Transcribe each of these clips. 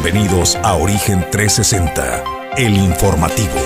Bienvenidos a Origen 360, el informativo.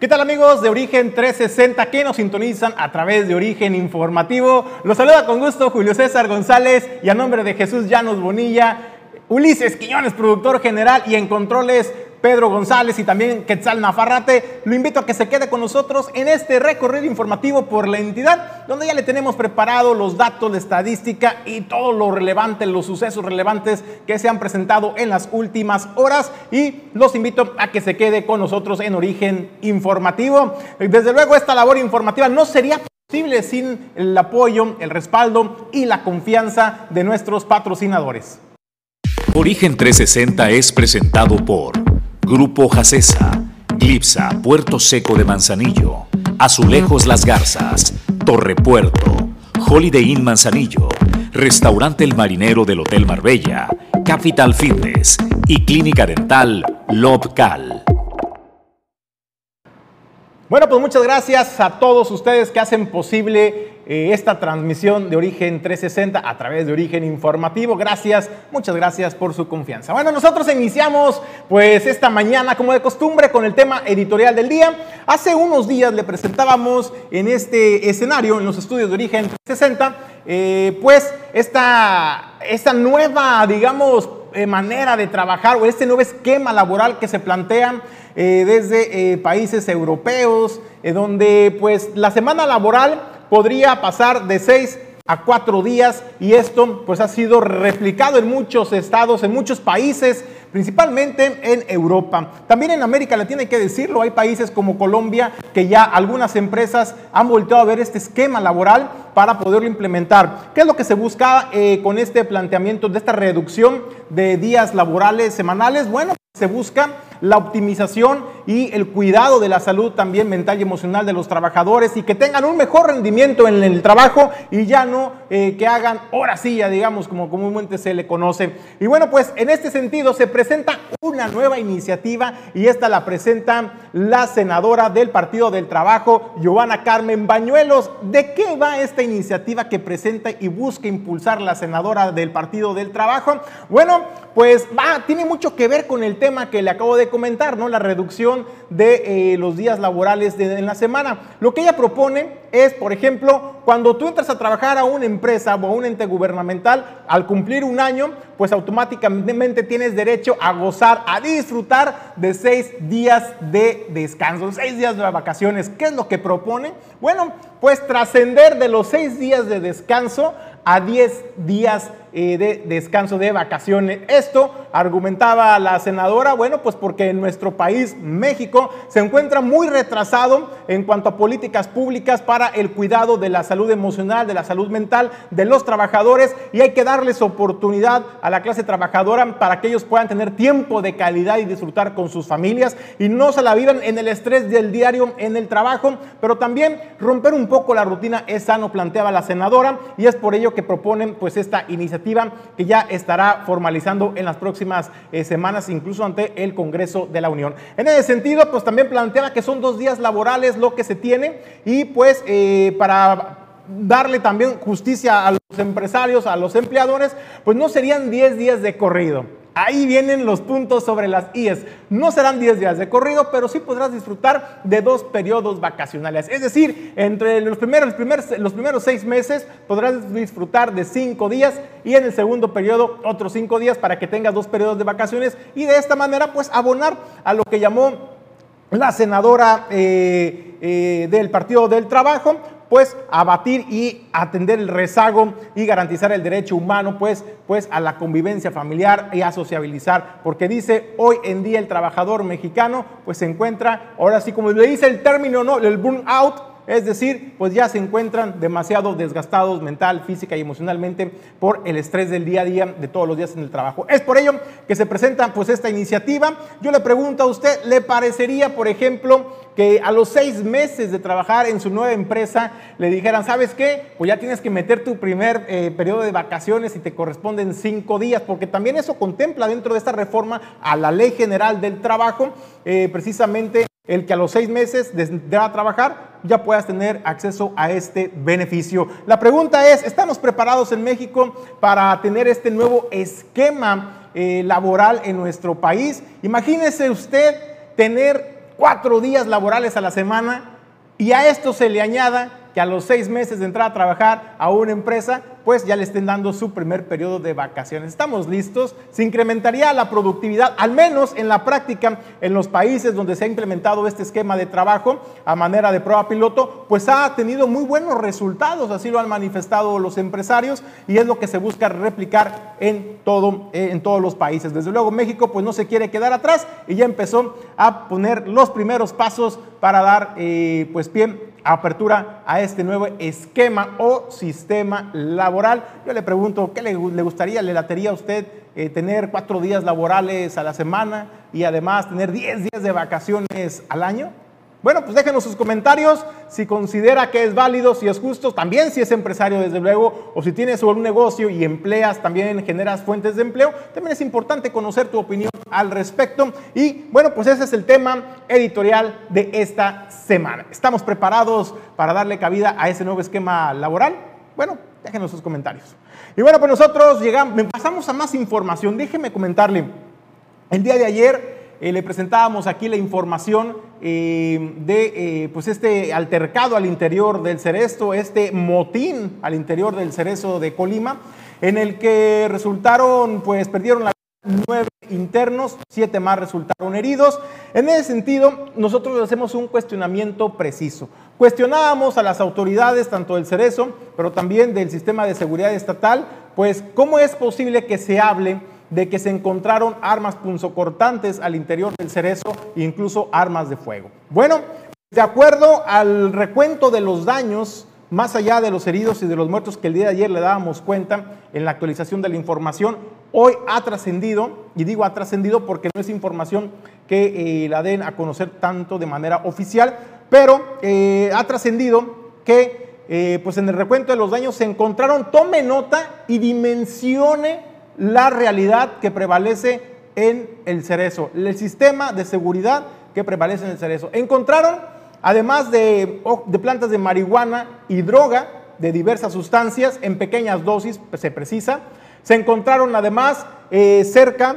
¿Qué tal amigos de Origen 360 que nos sintonizan a través de Origen Informativo? Los saluda con gusto Julio César González y a nombre de Jesús Llanos Bonilla, Ulises Quiñones, productor general y en controles Pedro González y también Quetzal Nafarrate. Lo invito a que se quede con nosotros en este recorrido informativo por la entidad, donde ya le tenemos preparado los datos de estadística y todo lo relevante, los sucesos relevantes que se han presentado en las últimas horas. Y los invito a que se quede con nosotros en Origen Informativo. Desde luego, esta labor informativa no sería posible sin el apoyo, el respaldo y la confianza de nuestros patrocinadores. Origen 360 es presentado por Grupo Jacesa, Glipsa, Puerto Seco de Manzanillo, Azulejos Las Garzas, Torre Puerto, Holiday Inn Manzanillo, Restaurante El Marinero del Hotel Marbella, Capital Fitness y Clínica Dental Lobcal. Bueno, pues muchas gracias a todos ustedes que hacen posible eh, esta transmisión de Origen 360 a través de Origen Informativo. Gracias, muchas gracias por su confianza. Bueno, nosotros iniciamos pues esta mañana como de costumbre con el tema editorial del día. Hace unos días le presentábamos en este escenario, en los estudios de Origen 360, eh, pues esta, esta nueva, digamos, eh, manera de trabajar o este nuevo esquema laboral que se plantea desde países europeos, donde pues la semana laboral podría pasar de seis a cuatro días y esto pues ha sido replicado en muchos estados, en muchos países, principalmente en Europa. También en América Latina hay que decirlo, hay países como Colombia que ya algunas empresas han volteado a ver este esquema laboral para poderlo implementar. ¿Qué es lo que se busca con este planteamiento de esta reducción de días laborales semanales? Bueno, se busca la optimización y el cuidado de la salud también mental y emocional de los trabajadores y que tengan un mejor rendimiento en el trabajo y ya no eh, que hagan horacilla, digamos, como comúnmente se le conoce. Y bueno, pues en este sentido se presenta una nueva iniciativa y esta la presenta la senadora del Partido del Trabajo, Giovanna Carmen Bañuelos. ¿De qué va esta iniciativa que presenta y busca impulsar la senadora del Partido del Trabajo? Bueno, pues va, tiene mucho que ver con el tema que le acabo de comentar, ¿no? La reducción de eh, los días laborales de, en la semana. Lo que ella propone es, por ejemplo, cuando tú entras a trabajar a una empresa o a un ente gubernamental, al cumplir un año, pues automáticamente tienes derecho a gozar, a disfrutar de seis días de descanso, seis días de vacaciones. ¿Qué es lo que propone? Bueno, pues trascender de los seis días de descanso a 10 días eh, de descanso de vacaciones. Esto argumentaba la senadora, bueno, pues porque nuestro país, México, se encuentra muy retrasado en cuanto a políticas públicas para el cuidado de la salud emocional, de la salud mental de los trabajadores y hay que darles oportunidad a la clase trabajadora para que ellos puedan tener tiempo de calidad y disfrutar con sus familias y no se la vivan en el estrés del diario en el trabajo, pero también romper un poco la rutina es sano, planteaba la senadora y es por ello que proponen pues esta iniciativa que ya estará formalizando en las próximas eh, semanas, incluso ante el Congreso de la Unión. En ese sentido, pues también planteaba que son dos días laborales lo que se tiene y pues eh, para darle también justicia a los empresarios, a los empleadores, pues no serían 10 días de corrido Ahí vienen los puntos sobre las IES. No serán 10 días de corrido, pero sí podrás disfrutar de dos periodos vacacionales. Es decir, entre los primeros, los primeros seis meses podrás disfrutar de cinco días y en el segundo periodo otros cinco días para que tengas dos periodos de vacaciones y de esta manera pues abonar a lo que llamó la senadora eh, eh, del Partido del Trabajo pues abatir y atender el rezago y garantizar el derecho humano pues, pues a la convivencia familiar y a sociabilizar, porque dice hoy en día el trabajador mexicano pues se encuentra, ahora sí como le dice el término, ¿no? el burnout, es decir, pues ya se encuentran demasiado desgastados mental, física y emocionalmente por el estrés del día a día de todos los días en el trabajo. Es por ello que se presenta pues esta iniciativa. Yo le pregunto a usted, ¿le parecería, por ejemplo, que a los seis meses de trabajar en su nueva empresa le dijeran, ¿sabes qué? Pues ya tienes que meter tu primer eh, periodo de vacaciones y te corresponden cinco días, porque también eso contempla dentro de esta reforma a la Ley General del Trabajo, eh, precisamente el que a los seis meses de entrar a trabajar ya puedas tener acceso a este beneficio. La pregunta es, ¿estamos preparados en México para tener este nuevo esquema eh, laboral en nuestro país? Imagínese usted tener cuatro días laborales a la semana y a esto se le añada que a los seis meses de entrar a trabajar a una empresa, pues ya le estén dando su primer periodo de vacaciones. ¿Estamos listos? Se incrementaría la productividad, al menos en la práctica, en los países donde se ha implementado este esquema de trabajo a manera de prueba piloto, pues ha tenido muy buenos resultados, así lo han manifestado los empresarios y es lo que se busca replicar en, todo, en todos los países. Desde luego México pues no se quiere quedar atrás y ya empezó a poner los primeros pasos para dar eh, pues pie apertura a este nuevo esquema o sistema laboral. Yo le pregunto, ¿qué le, gustaría, le latería a usted eh, tener cuatro días laborales a la semana y además tener diez días de vacaciones al año? Bueno, pues déjenos sus comentarios si considera que es válido, si es justo, también si es empresario desde luego, o si tienes un negocio y empleas, también generas fuentes de empleo, también es importante conocer tu opinión al respecto. Y bueno, pues ese es el tema editorial de esta semana. ¿Estamos preparados para darle cabida a ese nuevo esquema laboral? Bueno, déjenos sus comentarios. Y bueno, pues nosotros llegamos, pasamos a más información. Déjeme comentarle, el día de ayer eh, le presentábamos aquí la información de eh, pues este altercado al interior del Cerezo, este motín al interior del Cerezo de Colima, en el que resultaron, pues perdieron la nueve internos, siete más resultaron heridos. En ese sentido, nosotros hacemos un cuestionamiento preciso. Cuestionábamos a las autoridades, tanto del Cerezo, pero también del sistema de seguridad estatal, pues cómo es posible que se hable de que se encontraron armas punzocortantes al interior del cerezo incluso armas de fuego. Bueno, de acuerdo al recuento de los daños, más allá de los heridos y de los muertos que el día de ayer le dábamos cuenta en la actualización de la información, hoy ha trascendido, y digo ha trascendido porque no es información que eh, la den a conocer tanto de manera oficial, pero eh, ha trascendido que eh, pues en el recuento de los daños se encontraron, tome nota y dimensione la realidad que prevalece en el cerezo, el sistema de seguridad que prevalece en el cerezo. Encontraron, además de, plantas de marihuana y droga de diversas sustancias en pequeñas dosis, se precisa, se encontraron además eh, cerca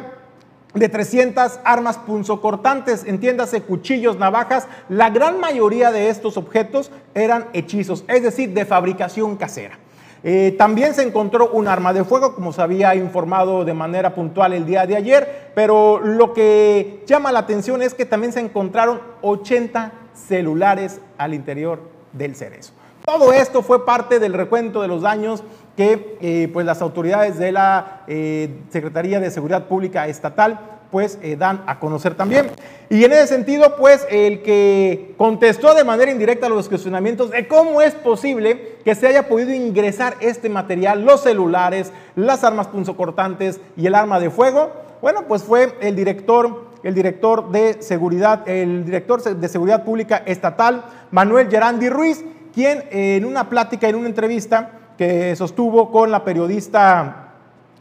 de 300 armas punzocortantes, entiéndase cuchillos, navajas. La gran mayoría de estos objetos eran hechizos, es decir, de fabricación casera. Eh, también se encontró un arma de fuego, como se había informado de manera puntual el día de ayer, pero lo que llama la atención es que también se encontraron 80 celulares al interior del cerezo. Todo esto fue parte del recuento de los daños que eh, pues las autoridades de la eh, Secretaría de Seguridad Pública Estatal pues eh, dan a conocer también. Y en ese sentido, pues el que contestó de manera indirecta los cuestionamientos de cómo es posible que se haya podido ingresar este material, los celulares, las armas punzocortantes y el arma de fuego, bueno, pues fue el director, el director de seguridad, el director de seguridad pública estatal, Manuel Gerandi Ruiz, quien en una plática, en una entrevista que sostuvo con la periodista,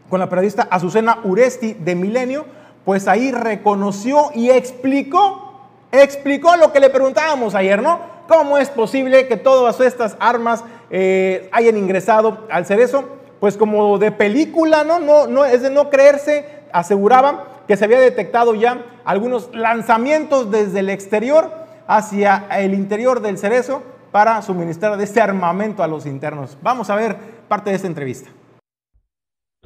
con la periodista Azucena Uresti de Milenio, pues ahí reconoció y explicó, explicó lo que le preguntábamos ayer, ¿no? ¿Cómo es posible que todas estas armas eh, hayan ingresado al cerezo? Pues como de película, ¿no? no, no es de no creerse, aseguraban que se había detectado ya algunos lanzamientos desde el exterior hacia el interior del cerezo para suministrar de este armamento a los internos. Vamos a ver parte de esta entrevista.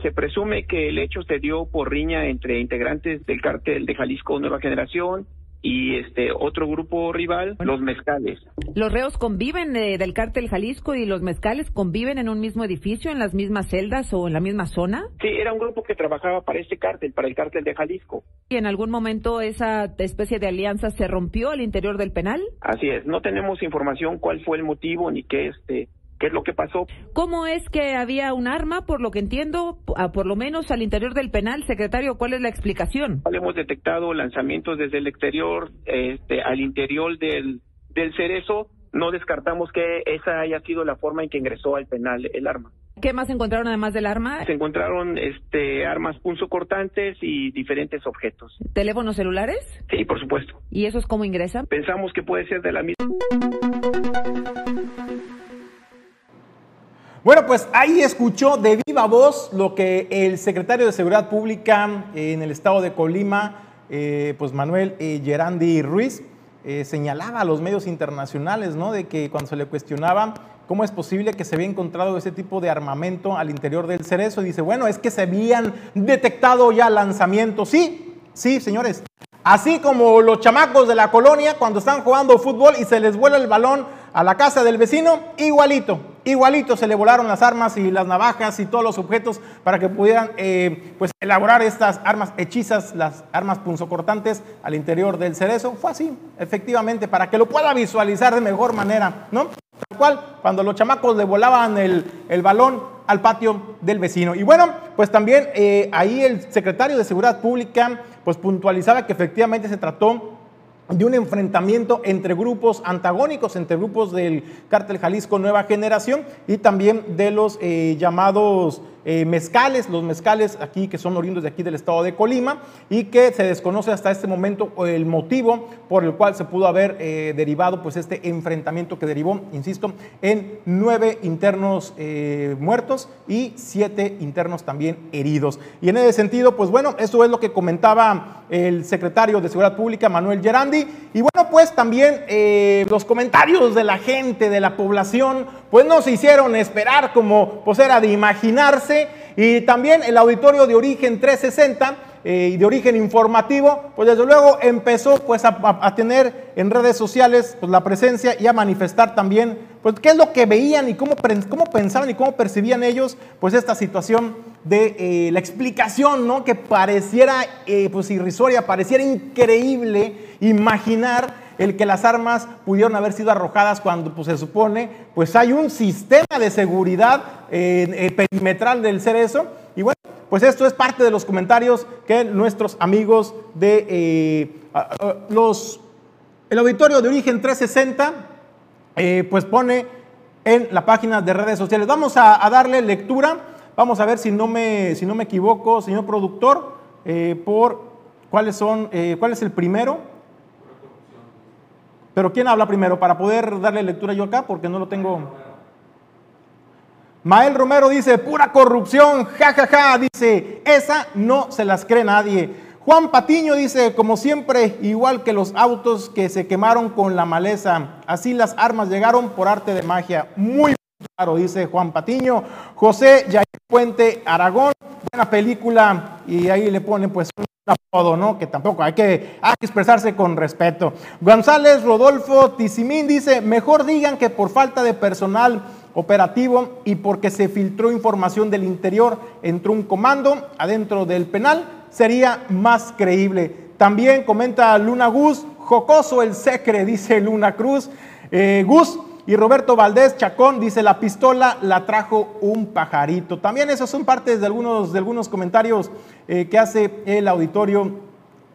Se presume que el hecho se dio por riña entre integrantes del cártel de Jalisco Nueva Generación y este otro grupo rival, los mezcales. ¿Los reos conviven eh, del cártel Jalisco y los mezcales conviven en un mismo edificio, en las mismas celdas o en la misma zona? Sí, era un grupo que trabajaba para este cártel, para el cártel de Jalisco. ¿Y en algún momento esa especie de alianza se rompió al interior del penal? Así es, no tenemos información cuál fue el motivo ni qué este ¿Qué es lo que pasó? ¿Cómo es que había un arma, por lo que entiendo, por lo menos al interior del penal, secretario? ¿Cuál es la explicación? Hemos detectado lanzamientos desde el exterior, este, al interior del, del cerezo. No descartamos que esa haya sido la forma en que ingresó al penal el arma. ¿Qué más encontraron además del arma? Se encontraron este, armas punzocortantes y diferentes objetos. ¿Teléfonos celulares? Sí, por supuesto. ¿Y esos cómo ingresan? Pensamos que puede ser de la misma. Bueno, pues ahí escuchó de viva voz lo que el secretario de Seguridad Pública en el estado de Colima, eh, pues Manuel eh, Gerandi Ruiz, eh, señalaba a los medios internacionales, ¿no? De que cuando se le cuestionaba cómo es posible que se había encontrado ese tipo de armamento al interior del cerezo, dice, bueno, es que se habían detectado ya lanzamientos. Sí, sí, señores. Así como los chamacos de la colonia cuando están jugando fútbol y se les vuela el balón a la casa del vecino, igualito, igualito se le volaron las armas y las navajas y todos los objetos para que pudieran eh, pues elaborar estas armas hechizas, las armas punzocortantes al interior del cerezo. Fue así, efectivamente, para que lo pueda visualizar de mejor manera, ¿no? Tal cual, cuando los chamacos le volaban el, el balón al patio del vecino. Y bueno, pues también eh, ahí el secretario de Seguridad Pública pues puntualizaba que efectivamente se trató de un enfrentamiento entre grupos antagónicos, entre grupos del cártel Jalisco Nueva Generación y también de los eh, llamados eh, mezcales, los mezcales aquí que son oriundos de aquí del estado de Colima y que se desconoce hasta este momento el motivo por el cual se pudo haber eh, derivado pues este enfrentamiento que derivó, insisto, en nueve internos eh, muertos y siete internos también heridos. Y en ese sentido, pues bueno, eso es lo que comentaba el secretario de Seguridad Pública, Manuel Gerandi. Y bueno, pues también los comentarios de la gente, de la población, pues no se hicieron esperar como pues era de imaginarse. Y también el auditorio de origen 360 eh, y de origen informativo, pues desde luego empezó pues a, tener en redes sociales pues, la presencia y a manifestar también pues qué es lo que veían y cómo, cómo pensaban y cómo percibían ellos pues esta situación de eh, la explicación, ¿no? Que pareciera eh, pues irrisoria, pareciera increíble imaginar el que las armas pudieron haber sido arrojadas cuando pues, se supone, pues hay un sistema de seguridad eh, perimetral del cerezo. Y bueno, pues esto es parte de los comentarios que nuestros amigos de eh, los, el auditorio de origen 360 eh, pues pone en la página de redes sociales. Vamos a, darle lectura, vamos a ver si no me, si no me equivoco, señor productor, por cuáles son, cuál es el primero. Pero ¿quién habla primero para poder darle lectura yo acá? Porque no lo tengo. Mael Romero dice, pura corrupción, jajaja, ja, ja. dice, esa no se las cree nadie. Juan Patiño dice, como siempre, igual que los autos que se quemaron con la maleza, así las armas llegaron por arte de magia. Muy claro, dice Juan Patiño. José Yair Puente Aragón, buena película, y ahí le ponen pues apodo, ¿no? Que tampoco hay que, hay que expresarse con respeto. González Rodolfo Tizimín dice, mejor digan que por falta de personal operativo y porque se filtró información del interior, entró un comando adentro del penal, sería más creíble. También comenta Luna Gus, jocoso el secre, dice Luna Cruz. Eh, Gus, y Roberto Valdés Chacón dice, la pistola la trajo un pajarito. También esos son partes de algunos, de algunos comentarios eh, que hace el auditorio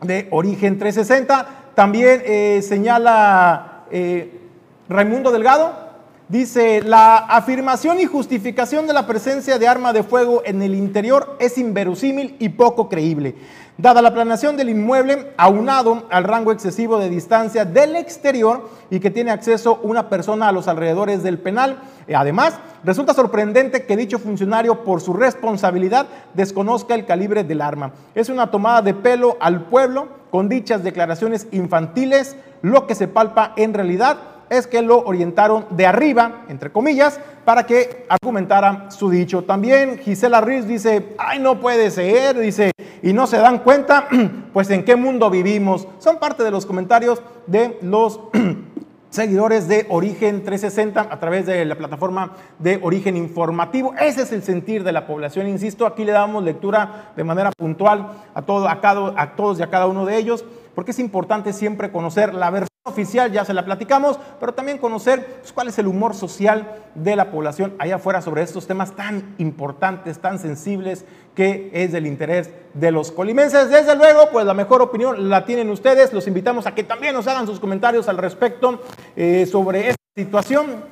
de Origen 360. También eh, señala eh, Raimundo Delgado, dice, la afirmación y justificación de la presencia de arma de fuego en el interior es inverosímil y poco creíble. Dada la planeación del inmueble, aunado al rango excesivo de distancia del exterior y que tiene acceso una persona a los alrededores del penal, eh, además, resulta sorprendente que dicho funcionario, por su responsabilidad, desconozca el calibre del arma. Es una tomada de pelo al pueblo con dichas declaraciones infantiles, lo que se palpa en realidad es que lo orientaron de arriba, entre comillas, para que argumentara su dicho. También Gisela Ruiz dice, ay, no puede ser, dice, y no se dan cuenta, pues en qué mundo vivimos. Son parte de los comentarios de los seguidores de Origen 360 a través de la plataforma de Origen Informativo. Ese es el sentir de la población, insisto, aquí le damos lectura de manera puntual a, todo, a, cada, a todos y a cada uno de ellos, porque es importante siempre conocer la versión oficial, ya se la platicamos, pero también conocer pues, cuál es el humor social de la población allá afuera sobre estos temas tan importantes, tan sensibles, que es del interés de los colimenses. Desde luego, pues la mejor opinión la tienen ustedes. Los invitamos a que también nos hagan sus comentarios al respecto eh, sobre esta situación.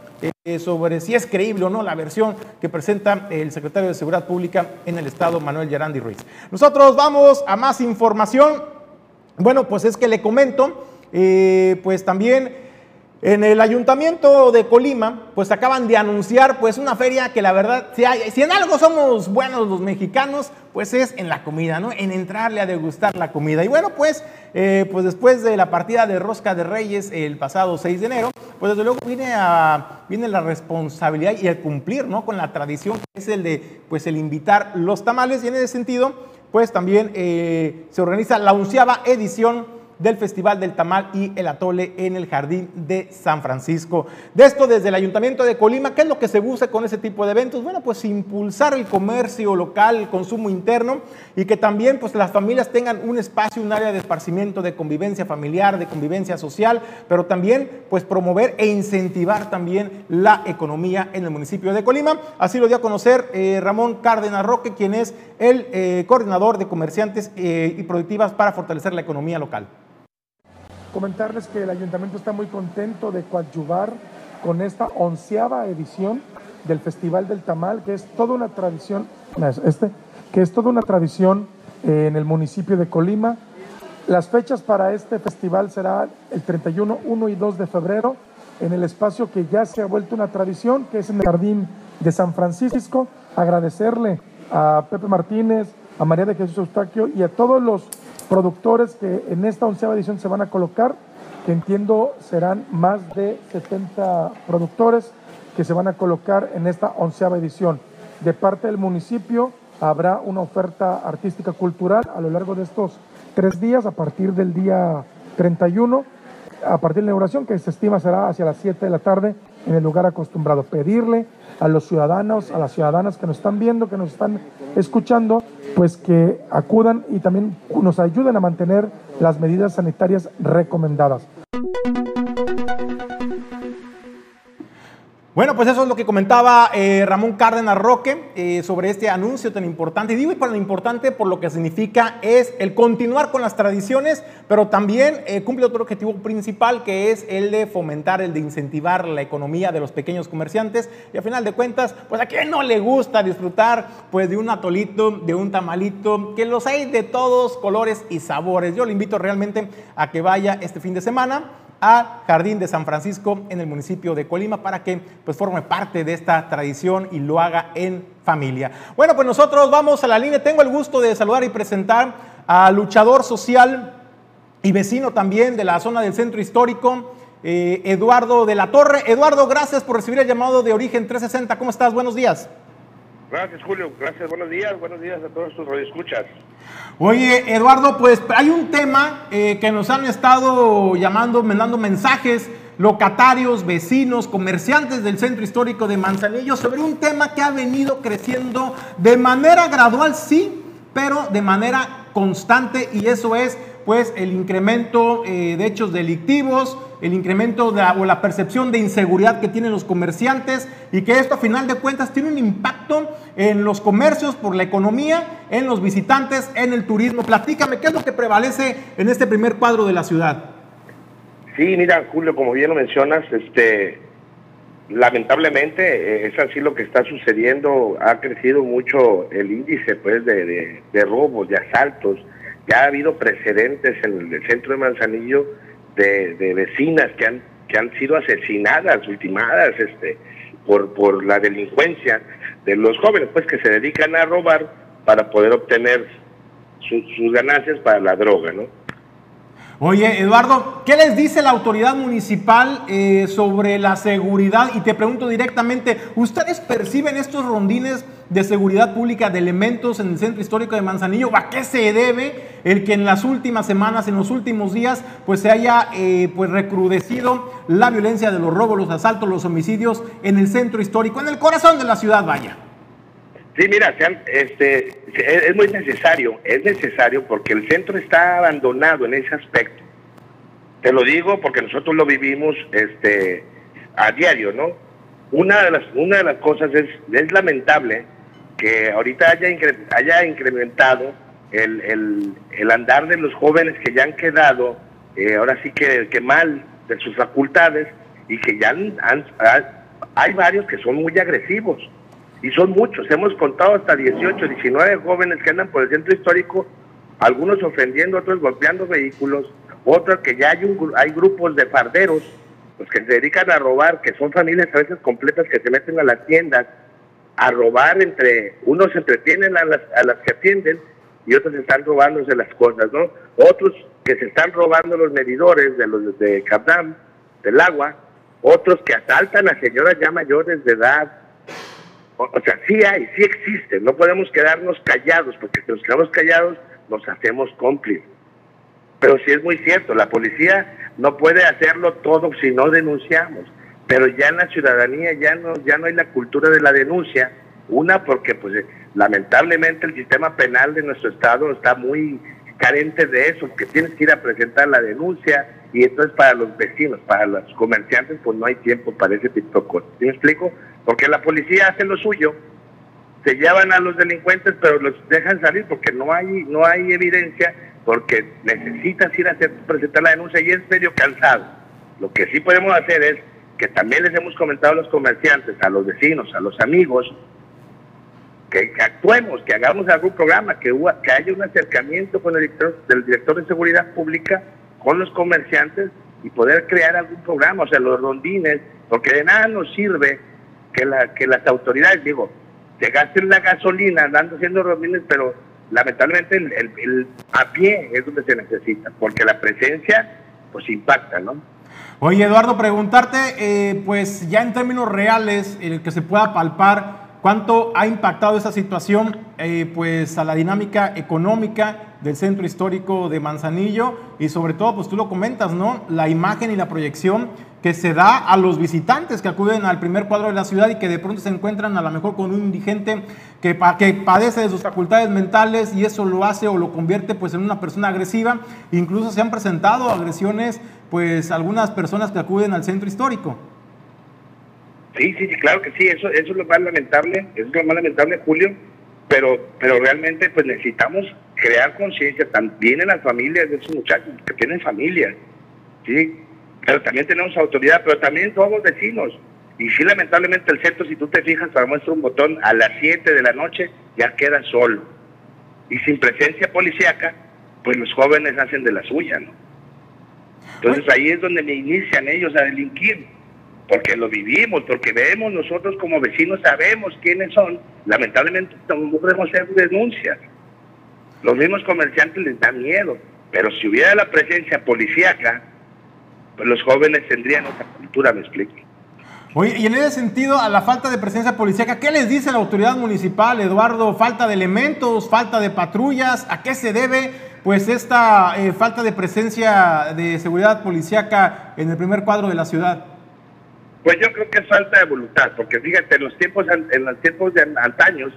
Eh, sobre si es creíble o no la versión que presenta el secretario de Seguridad Pública en el Estado, Manuel Yarandi Ruiz. Nosotros vamos a más información. Bueno, pues es que le comento, eh, pues también en el ayuntamiento de Colima, pues acaban de anunciar pues una feria que la verdad, si, hay, si en algo somos buenos los mexicanos, pues es en la comida, ¿no? En entrarle a degustar la comida. Y bueno, pues, eh, pues después de la partida de Rosca de Reyes el pasado 6 de enero, pues desde luego viene, a, viene la responsabilidad y el cumplir, ¿no? Con la tradición que es el de, pues el invitar los tamales y en ese sentido, pues también eh, se organiza la onceava edición del Festival del Tamal y el Atole en el Jardín de San Francisco. De esto desde el Ayuntamiento de Colima, ¿qué es lo que se busca con ese tipo de eventos? Bueno, pues impulsar el comercio local, el consumo interno y que también pues las familias tengan un espacio, un área de esparcimiento, de convivencia familiar, de convivencia social, pero también pues promover e incentivar también la economía en el municipio de Colima. Así lo dio a conocer eh, Ramón Cárdenas Roque, quien es el eh, coordinador de comerciantes eh, y productivas para fortalecer la economía local. Comentarles que el ayuntamiento está muy contento de coadyuvar con esta onceava edición del Festival del Tamal, que es toda una tradición, este, que es toda una tradición eh, en el municipio de Colima. Las fechas para este festival será el 31, 1 y 2 de febrero en el espacio que ya se ha vuelto una tradición, que es en el Jardín de San Francisco. Agradecerle a Pepe Martínez, a María de Jesús Eustaquio y a todos los productores que en esta onceava edición se van a colocar, que entiendo serán más de 70 productores que se van a colocar en esta onceava edición. De parte del municipio habrá una oferta artística cultural a lo largo de estos tres días, a partir del día 31, a partir de la inauguración, que se estima será hacia las 7 de la tarde en el lugar acostumbrado. Pedirle a los ciudadanos, a las ciudadanas que nos están viendo, que nos están escuchando, pues que acudan y también nos ayuden a mantener las medidas sanitarias recomendadas. Bueno, pues eso es lo que comentaba eh, Ramón Cárdenas Roque eh, sobre este anuncio tan importante. Y digo y para lo importante por lo que significa es el continuar con las tradiciones, pero también eh, cumple otro objetivo principal que es el de fomentar, el de incentivar la economía de los pequeños comerciantes. Y a final de cuentas, pues a quién no le gusta disfrutar pues de un atolito, de un tamalito, que los hay de todos colores y sabores. Yo le invito realmente a que vaya este fin de semana a Jardín de San Francisco en el municipio de Colima para que pues forme parte de esta tradición y lo haga en familia. Bueno, pues nosotros vamos a la línea. Tengo el gusto de saludar y presentar al luchador social y vecino también de la zona del centro histórico, eh, Eduardo de la Torre. Eduardo, gracias por recibir el llamado de Origen 360. ¿Cómo estás? Buenos días. Gracias, Julio. Gracias. Buenos días. Buenos días a todos tus radioescuchas. Oye, Eduardo, pues hay un tema eh, que nos han estado llamando, mandando mensajes locatarios, vecinos, comerciantes del centro histórico de Manzanillo sobre un tema que ha venido creciendo de manera gradual, sí, pero de manera constante y eso es pues el incremento eh, de hechos delictivos, el incremento de, o la percepción de inseguridad que tienen los comerciantes y que esto a final de cuentas tiene un impacto en los comercios, por la economía, en los visitantes, en el turismo. Platícame, ¿qué es lo que prevalece en este primer cuadro de la ciudad? Sí, mira, Julio, como bien lo mencionas, este, lamentablemente eh, es así lo que está sucediendo. Ha crecido mucho el índice pues, de, de robos, de asaltos ya ha habido precedentes en el centro de Manzanillo de, vecinas que han, que han sido asesinadas, ultimadas, este, por, por la delincuencia de los jóvenes, pues que se dedican a robar para poder obtener sus ganancias para la droga, ¿no? Oye, Eduardo, ¿qué les dice la autoridad municipal eh, sobre la seguridad? Y te pregunto directamente, ¿ustedes perciben estos rondines de seguridad pública de elementos en el centro histórico de Manzanillo? ¿A qué se debe el que en las últimas semanas, en los últimos días, pues se haya eh, pues recrudecido la violencia de los robos, los asaltos, los homicidios en el centro histórico, en el corazón de la ciudad, vaya? Sí, mira, este, es muy necesario, es necesario porque el centro está abandonado en ese aspecto. Te lo digo porque nosotros lo vivimos este, a diario, ¿no? Una de las, una de las cosas es, es lamentable que ahorita haya, haya incrementado el, el, andar de los jóvenes que ya han quedado, eh, ahora sí que, que mal de sus facultades y que ya han, hay varios que son muy agresivos y son muchos. Hemos contado hasta 18, 19 jóvenes que andan por el centro histórico, algunos ofendiendo, otros golpeando vehículos, otros que ya hay, un, hay grupos de farderos, los que se dedican a robar, que son familias a veces completas que se meten a las tiendas a robar entre, unos entretienen a las, a las que atienden y otros están robándose las cosas, ¿no? Otros que se están robando los medidores de los de Capdam, del agua, otros que asaltan a señoras ya mayores de edad. O, sea, sí hay, sí existen, no podemos quedarnos callados, porque si nos quedamos callados nos hacemos cómplices. Pero sí es muy cierto, la policía no puede hacerlo todo si no denunciamos, pero ya en la ciudadanía ya no, ya no hay la cultura de la denuncia, una porque pues lamentablemente el sistema penal de nuestro estado está muy carente de eso, que tienes que ir a presentar la denuncia y entonces para los vecinos, para los comerciantes, pues no hay tiempo para ese tipo de cosas. ¿Sí me explico? Porque la policía hace lo suyo, se llevan a los delincuentes, pero los dejan salir porque no hay, no hay evidencia, porque necesitas ir a hacer, presentar la denuncia y es medio cansado. Lo que sí podemos hacer es que también les hemos comentado a los comerciantes, a los vecinos, a los amigos, que, actuemos, que hagamos algún programa, que, que haya un acercamiento con el director, del director de seguridad pública, con los comerciantes y poder crear algún programa, o sea, los rondines, porque de nada nos sirve que, la, que las autoridades, digo, se gasten la gasolina andando haciendo rondines, pero lamentablemente el, a pie es donde se necesita, porque la presencia pues impacta, ¿no? Oye, Eduardo, preguntarte, eh, pues ya en términos reales, el que se pueda palpar, ¿Cuánto ha impactado esa situación eh, pues a la dinámica económica del centro histórico de Manzanillo? Y sobre todo, pues tú lo comentas, ¿no? La imagen y la proyección que se da a los visitantes que acuden al primer cuadro de la ciudad y que de pronto se encuentran a lo mejor con un indigente que, que padece de sus facultades mentales y eso lo hace o lo convierte pues en una persona agresiva. Incluso se han presentado agresiones pues algunas personas que acuden al centro histórico. Sí, sí, claro que sí, eso, eso es lo más lamentable, eso es lo más lamentable, Julio, pero, pero realmente pues necesitamos crear conciencia también en las familias de esos muchachos que tienen familias, ¿sí? Pero también tenemos autoridad, pero también somos vecinos. Y sí, lamentablemente el centro, si tú te fijas, para muestra un botón, a las 7 de la noche ya queda solo. Y sin presencia policíaca, pues los jóvenes hacen de la suya, ¿no? Entonces ahí es donde me inician ellos a delinquir porque lo vivimos, porque vemos nosotros como vecinos, sabemos quiénes son, lamentablemente no podemos hacer denuncias. Los mismos comerciantes les da miedo, pero si hubiera la presencia policíaca, los jóvenes tendrían otra cultura, me explico. Oye, y en ese sentido, a la falta de presencia policíaca, ¿qué les dice la autoridad municipal, Eduardo? ¿Falta de elementos, falta de patrullas? ¿A qué se debe pues esta eh, falta de presencia de seguridad policíaca en el primer cuadro de la ciudad? Pues yo creo que es falta de voluntad, porque fíjate, en los tiempos, en los tiempos de antaños,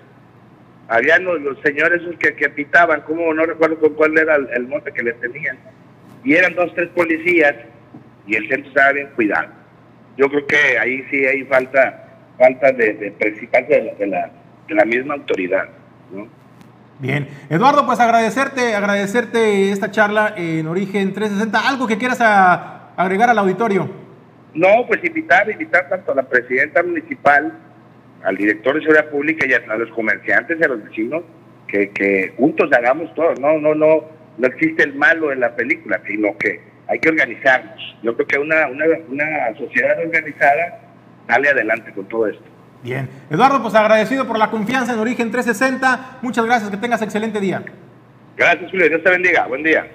habían los, señores que, que pitaban, como no recuerdo con cuál era el, monte que le tenían, y eran dos, tres policías, y el centro estaba bien cuidado. Yo creo que ahí sí hay falta, falta de, de de la, de la, misma autoridad, Bien, Eduardo, pues agradecerte, agradecerte esta charla en Origen 360. ¿Algo que quieras agregar al auditorio? No, pues invitar, invitar tanto a la presidenta municipal, al director de seguridad pública y a, los comerciantes y a los vecinos que, que juntos hagamos todo. No, no, no, no existe el malo en la película, sino que hay que organizarnos. Yo creo que una, una, una sociedad organizada sale adelante con todo esto. Bien. Eduardo, pues agradecido por la confianza en Origen 360. Muchas gracias, que tengas excelente día. Gracias, Julio. Dios te bendiga. Buen día.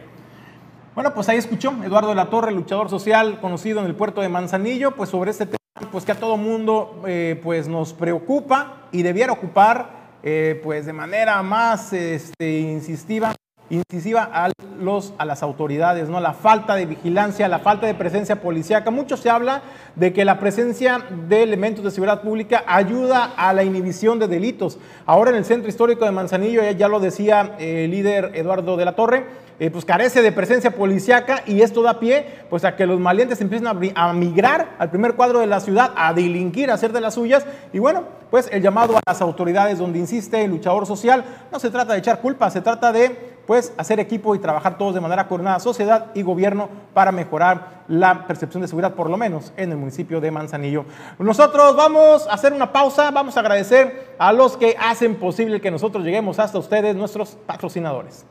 Bueno, pues ahí escuchó Eduardo de la Torre, luchador social conocido en el puerto de Manzanillo, pues sobre este tema pues que a todo mundo eh, pues nos preocupa y debiera ocupar eh, pues de manera más este, insistiva, incisiva a, los, a las autoridades, ¿no? La falta de vigilancia, la falta de presencia policíaca. Mucho se habla de que la presencia de elementos de seguridad pública ayuda a la inhibición de delitos. Ahora en el centro histórico de Manzanillo, ya, lo decía el líder Eduardo de la Torre, eh, pues carece de presencia policiaca y esto da pie pues a que los malientes empiecen a, migrar al primer cuadro de la ciudad, a delinquir, a hacer de las suyas y bueno, pues el llamado a las autoridades donde insiste el luchador social no se trata de echar culpa, se trata de pues hacer equipo y trabajar todos de manera coordinada, sociedad y gobierno, para mejorar la percepción de seguridad, por lo menos en el municipio de Manzanillo. Nosotros vamos a hacer una pausa, vamos a agradecer a los que hacen posible que nosotros lleguemos hasta ustedes, nuestros patrocinadores.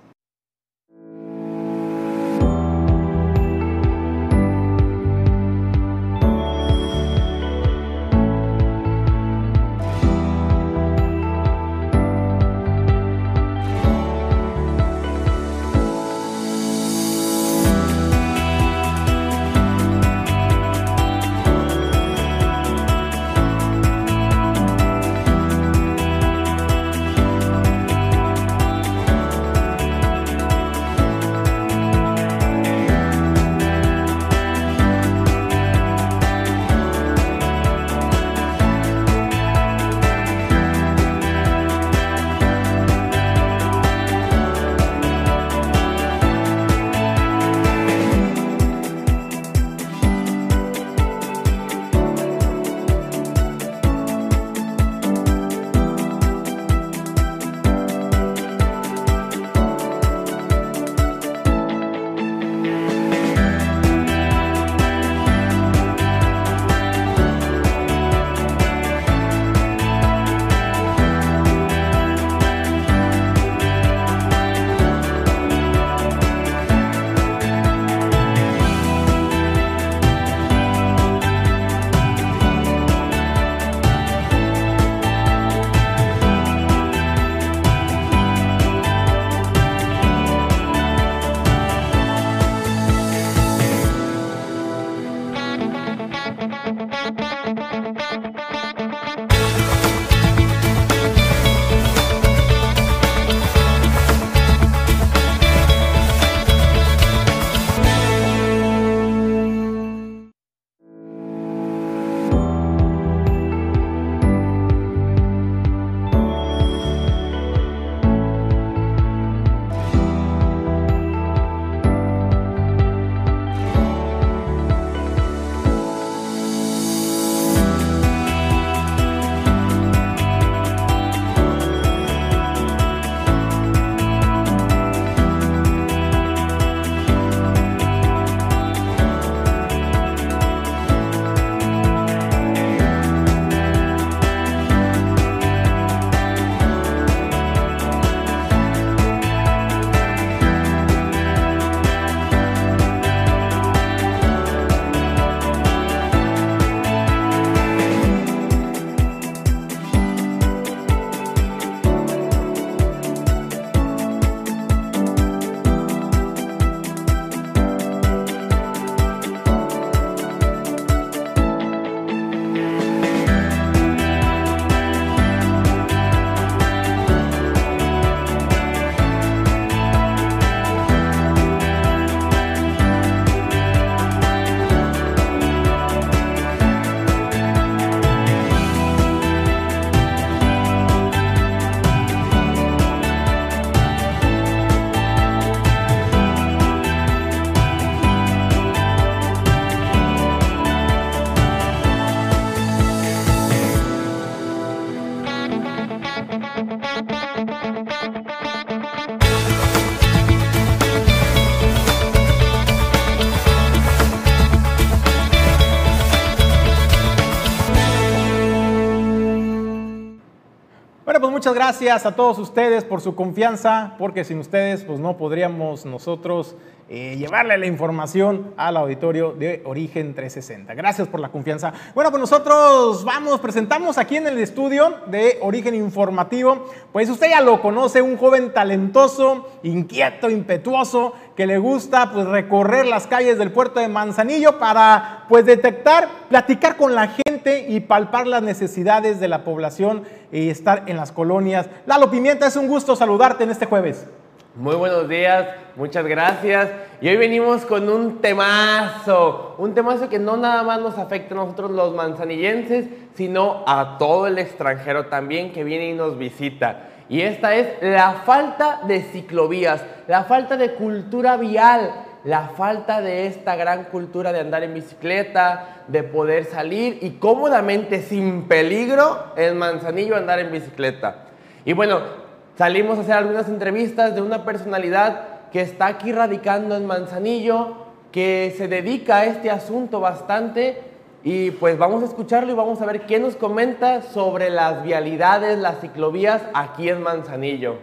Muchas gracias a todos ustedes por su confianza, porque sin ustedes pues no podríamos nosotros eh, llevarle la información al auditorio de Origen 360. Gracias por la confianza. Bueno, pues nosotros vamos, presentamos aquí en el estudio de Origen Informativo, pues usted ya lo conoce, un joven talentoso, inquieto, impetuoso, que le gusta pues recorrer las calles del puerto de Manzanillo para pues detectar, platicar con la gente y palpar las necesidades de la población y estar en las colonias. Lalo Pimienta, es un gusto saludarte en este jueves. Muy buenos días, muchas gracias. Y hoy venimos con un temazo, un temazo que no nada más nos afecta a nosotros los manzanillenses, sino a todo el extranjero también que viene y nos visita. Y esta es la falta de ciclovías, la falta de cultura vial, la falta de esta gran cultura de andar en bicicleta, de poder salir y cómodamente, sin peligro, en Manzanillo andar en bicicleta. Y bueno, salimos a hacer algunas entrevistas de una personalidad que está aquí radicando en Manzanillo, que se dedica a este asunto bastante y pues vamos a escucharlo y vamos a ver qué nos comenta sobre las vialidades, las ciclovías aquí en Manzanillo.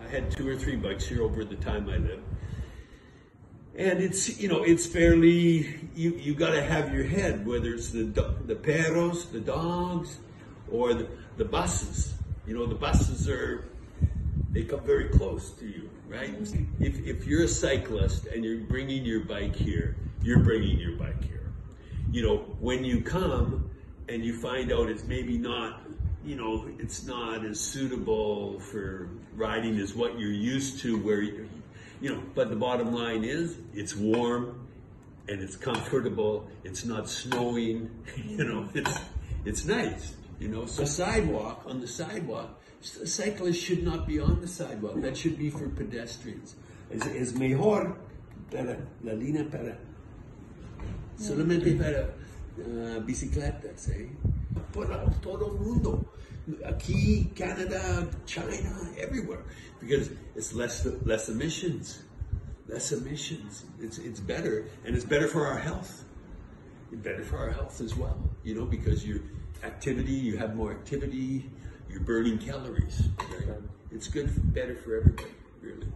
I had two or three bikes here over the time I lived. And it's, you know, it's fairly, you, you got to have your head, whether it's the, the perros, the dogs, or the, the buses. You know, the buses are, they come very close to you, right? If, if you're a cyclist and you're bringing your bike here, you're bringing your bike here. You know, when you come and you find out it's maybe not, you know, it's not as suitable for riding as what you're used to, where, you you know, but the bottom line is it's warm and it's comfortable, it's not snowing, you know, it's, it's nice, you know. So sidewalk, on the sidewalk, cyclists should not be on the sidewalk. That should be for pedestrians. Es, es mejor para la línea para solamente para uh, bicicletas, ¿eh? Para todo el mundo. Aquí, Canada, China, everywhere, because it's less less emissions, less emissions. It's it's better, and it's better for our health. It's better for our health as well, you know, because your activity, you have more activity, you're burning calories. It's good, better for everybody, really.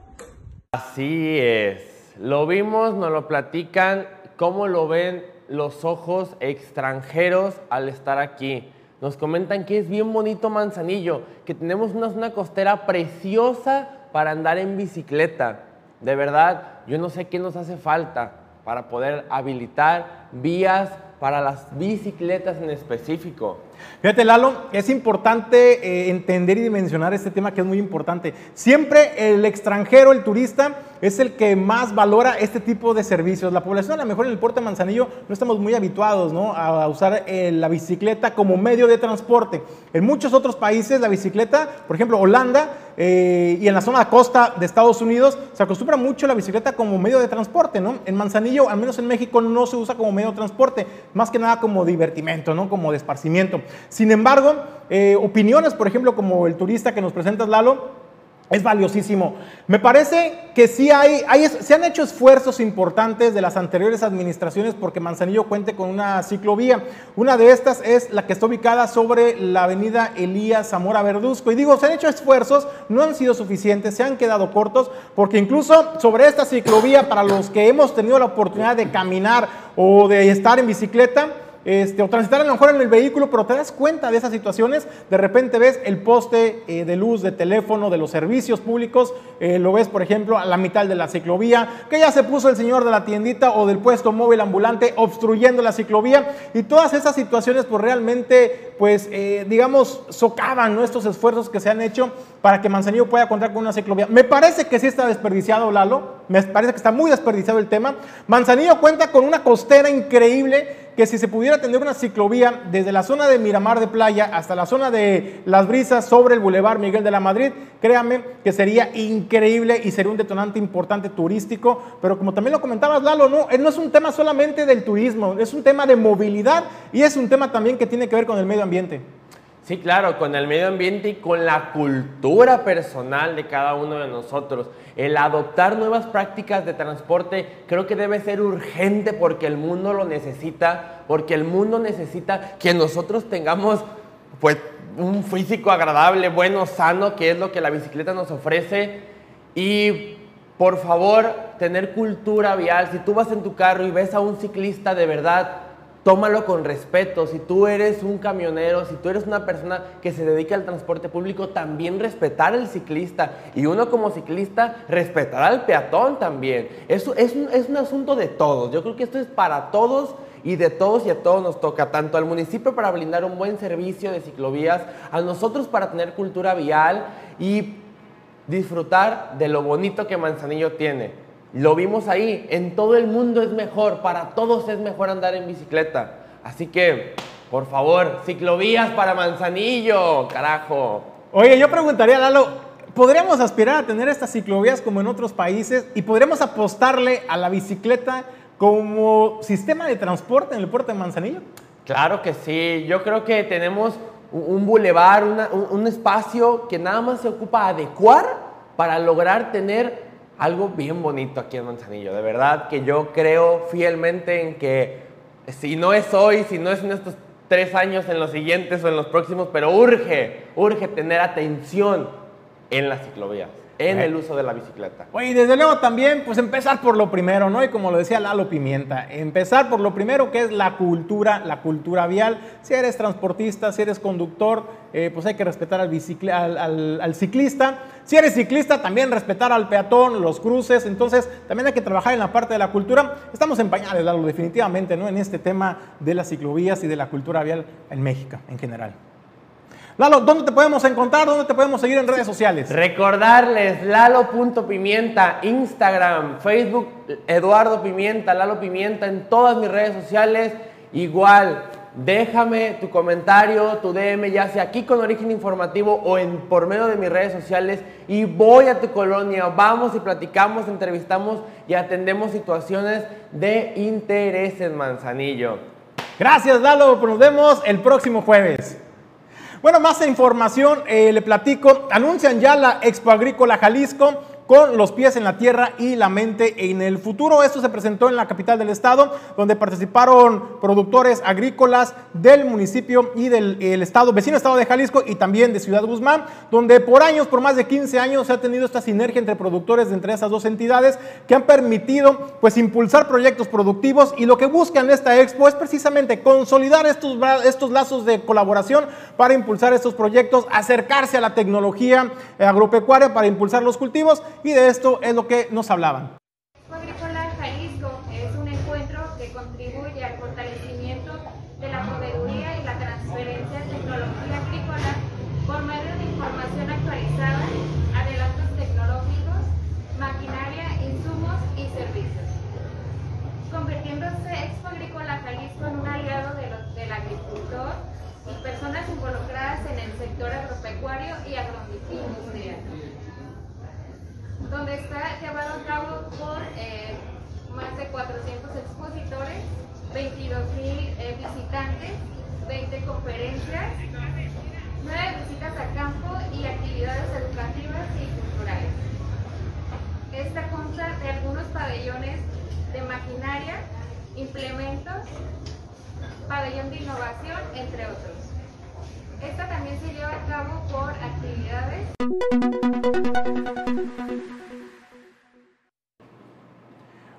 Así es. Lo vimos, nos lo platican, cómo lo ven los ojos extranjeros al estar aquí. Nos comentan que es bien bonito Manzanillo, que tenemos una zona costera preciosa para andar en bicicleta. De verdad, yo no sé qué nos hace falta para poder habilitar vías para las bicicletas en específico. Fíjate, Lalo, es importante eh, entender y dimensionar este tema que es muy importante. Siempre el extranjero, el turista, es el que más valora este tipo de servicios. La población, a lo mejor en el puerto de Manzanillo, no estamos muy habituados ¿no? a usar eh, la bicicleta como medio de transporte. En muchos otros países, la bicicleta, por ejemplo, Holanda eh, y en la zona de costa de Estados Unidos, se acostumbra mucho la bicicleta como medio de transporte. ¿no? En Manzanillo, al menos en México, no se usa como medio de transporte, más que nada como divertimento, ¿no? como de esparcimiento. Sin embargo, eh, opiniones, por ejemplo, como el turista que nos presentas, Lalo, es valiosísimo. Me parece que sí hay, hay, se han hecho esfuerzos importantes de las anteriores administraciones porque Manzanillo cuente con una ciclovía. Una de estas es la que está ubicada sobre la avenida Elías Zamora Verduzco. Y digo, se han hecho esfuerzos, no han sido suficientes, se han quedado cortos, porque incluso sobre esta ciclovía, para los que hemos tenido la oportunidad de caminar o de estar en bicicleta, este, o transitar a lo mejor en el vehículo, pero te das cuenta de esas situaciones, de repente ves el poste eh, de luz de teléfono de los servicios públicos, eh, lo ves por ejemplo a la mitad de la ciclovía, que ya se puso el señor de la tiendita o del puesto móvil ambulante obstruyendo la ciclovía. Y todas esas situaciones pues realmente pues eh, digamos socavan nuestros esfuerzos que se han hecho para que Manzanillo pueda contar con una ciclovía. Me parece que sí está desperdiciado Lalo, me parece que está muy desperdiciado el tema. Manzanillo cuenta con una costera increíble que si se pudiera tener una ciclovía desde la zona de Miramar de Playa hasta la zona de Las Brisas sobre el Boulevard Miguel de la Madrid, créame que sería increíble y sería un detonante importante turístico, pero como también lo comentabas Lalo, no, no es un tema solamente del turismo, es un tema de movilidad y es un tema también que tiene que ver con el medio ambiente. Sí, claro, con el medio ambiente y con la cultura personal de cada uno de nosotros. El adoptar nuevas prácticas de transporte creo que debe ser urgente porque el mundo lo necesita, porque el mundo necesita que nosotros tengamos pues un físico agradable, bueno, sano, que es lo que la bicicleta nos ofrece. Y por favor, tener cultura vial. Si tú vas en tu carro y ves a un ciclista de verdad, tómalo con respeto. Si tú eres un camionero, si tú eres una persona que se dedica al transporte público, también respetar al ciclista. Y uno como ciclista, respetar al peatón también. Eso es un, es un asunto de todos. Yo creo que esto es para todos y de todos y a todos nos toca, tanto al municipio para brindar un buen servicio de ciclovías, a nosotros para tener cultura vial y disfrutar de lo bonito que Manzanillo tiene. Lo vimos ahí, en todo el mundo es mejor, para todos es mejor andar en bicicleta. Así que, por favor, ciclovías para Manzanillo, carajo. Oye, yo preguntaría, Lalo, ¿podríamos aspirar a tener estas ciclovías como en otros países y podríamos apostarle a la bicicleta como sistema de transporte en el puerto de Manzanillo? Claro que sí, yo creo que tenemos un, bulevar, un, un espacio que nada más se ocupa adecuar para lograr tener algo bien bonito aquí en Manzanillo. De verdad que yo creo fielmente en que si no es hoy, si no es en estos tres años, en los siguientes o en los próximos, pero urge, urge tener atención en las ciclovías, en el uso de la bicicleta. Oye, y desde luego también, pues empezar por lo primero, ¿no? Y como lo decía Lalo Pimienta, empezar por lo primero que es la cultura, la cultura vial. Si eres transportista, si eres conductor, eh, pues hay que respetar al, bicicle- al- al- al ciclista. Si eres ciclista, también respetar al peatón, los cruces. Entonces, también hay que trabajar en la parte de la cultura. Estamos en pañales, Lalo, definitivamente, ¿no? En este tema de las ciclovías y de la cultura vial en México en general. Lalo, ¿dónde te podemos encontrar? ¿Dónde te podemos seguir en redes sociales? Recordarles, Lalo.pimienta, Instagram, Facebook, Eduardo Pimienta, Lalo Pimienta, en todas mis redes sociales. Igual, déjame tu comentario, tu DM, ya sea aquí con Origen Informativo o en, por medio de mis redes sociales. Y voy a tu colonia, vamos y platicamos, entrevistamos y atendemos situaciones de interés en Manzanillo. Gracias, Lalo. Pues nos vemos el próximo jueves. Bueno, más información, eh, le platico. Anuncian ya la Expo Agrícola Jalisco con los pies en la tierra y la mente en el futuro. Esto se presentó en la capital del estado, donde participaron productores agrícolas del municipio y del el estado, vecino estado de Jalisco y también de Ciudad Guzmán, donde por años, por más de 15 años, se ha tenido esta sinergia entre productores entre esas dos entidades que han permitido pues impulsar proyectos productivos y lo que buscan esta expo es precisamente consolidar estos, estos lazos de colaboración para impulsar estos proyectos, acercarse a la tecnología agropecuaria para impulsar los cultivos y de esto es lo que nos hablaban. Expo Agrícola Jalisco es un encuentro que contribuye al fortalecimiento de la proveeduría y la transferencia de tecnología agrícola por medio de información actualizada, adelantos tecnológicos, maquinaria, insumos y servicios. Convirtiéndose Expo Agrícola Jalisco en un aliado de los- del agricultor y personas involucradas en el sector agropecuario y agroindustrial donde está llevado a cabo por eh, más de 400 expositores, 22 mil visitantes, 20 conferencias, 9 visitas a campo y actividades educativas y culturales. Esta consta de algunos pabellones de maquinaria, implementos, pabellón de innovación, entre otros. Esta también se lleva a cabo por actividades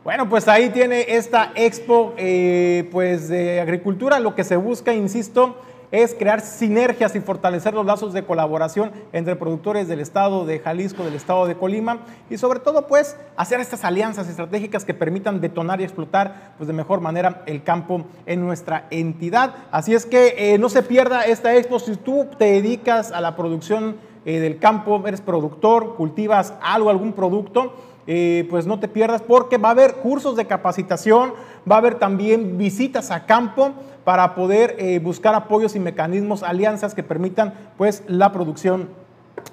Bueno, pues ahí tiene esta expo eh, pues de agricultura. Lo que se busca, insisto, es crear sinergias y fortalecer los lazos de colaboración entre productores del estado de Jalisco, del estado de Colima y sobre todo pues hacer estas alianzas estratégicas que permitan detonar y explotar pues de mejor manera el campo en nuestra entidad. Así es que eh, no se pierda esta expo si tú te dedicas a la producción eh, del campo, eres productor, cultivas algo, algún producto eh, pues no te pierdas porque va a haber cursos de capacitación, va a haber también visitas a campo para poder eh, buscar apoyos y mecanismos, alianzas que permitan pues la producción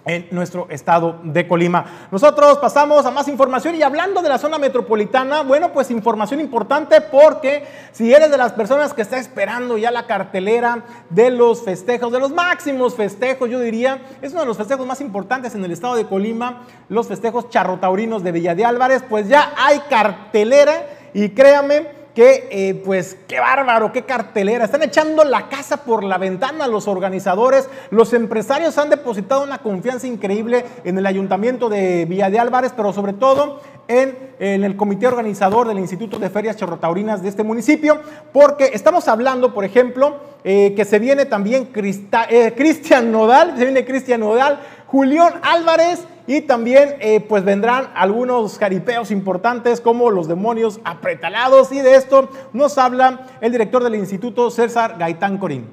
en nuestro estado de Colima. Nosotros pasamos a más información y hablando de la zona metropolitana, bueno, pues información importante porque si eres de las personas que está esperando ya la cartelera de los festejos, de los máximos festejos, yo diría, es uno de los festejos más importantes en el estado de Colima, los festejos charrotaurinos de Villa de Álvarez, pues ya hay cartelera y créame, que eh, pues qué bárbaro, qué cartelera. Están echando la casa por la ventana los organizadores. Los empresarios han depositado una confianza increíble en el ayuntamiento de Villa de Álvarez, pero sobre todo en, en el comité organizador del Instituto de Ferias Chorrotaurinas de este municipio, porque estamos hablando, por ejemplo, eh, que se viene también eh, Cristian Nodal, se viene Cristian Nodal, Julián Álvarez y también eh, pues vendrán algunos jaripeos importantes como los demonios apretalados y de esto nos habla el director del instituto César Gaitán Corín.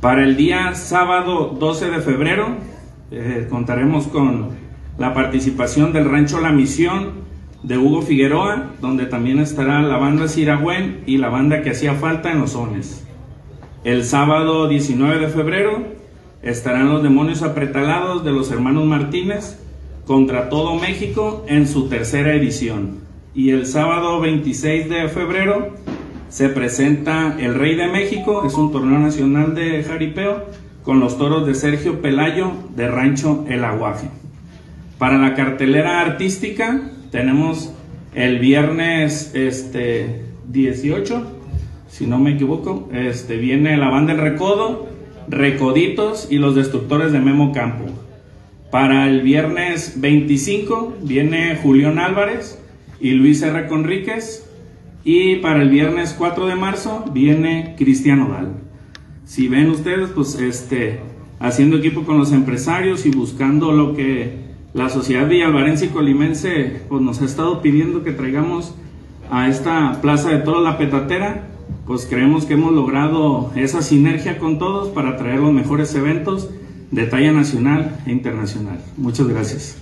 Para el día sábado 12 de febrero eh, contaremos con la participación del Rancho La Misión de Hugo Figueroa, donde también estará la banda Siragüen y la banda que hacía falta en los Ones. El sábado 19 de febrero estarán los demonios apretalados de los hermanos Martínez contra todo México en su tercera edición. Y el sábado 26 de febrero se presenta el Rey de México, es un torneo nacional de jaripeo, con los toros de Sergio Pelayo de Rancho El Aguaje. Para la cartelera artística tenemos el viernes este, 18, si no me equivoco, este, viene la banda El Recodo, Recoditos y los Destructores de Memo Campo. Para el viernes 25 viene Julián Álvarez y Luis R. Conríquez. Y para el viernes 4 de marzo viene Cristiano Dal. Si ven ustedes, pues este, haciendo equipo con los empresarios y buscando lo que la sociedad villalvarense y colimense pues, nos ha estado pidiendo que traigamos a esta plaza de toda la petatera, pues creemos que hemos logrado esa sinergia con todos para traer los mejores eventos de talla nacional e internacional. Muchas gracias.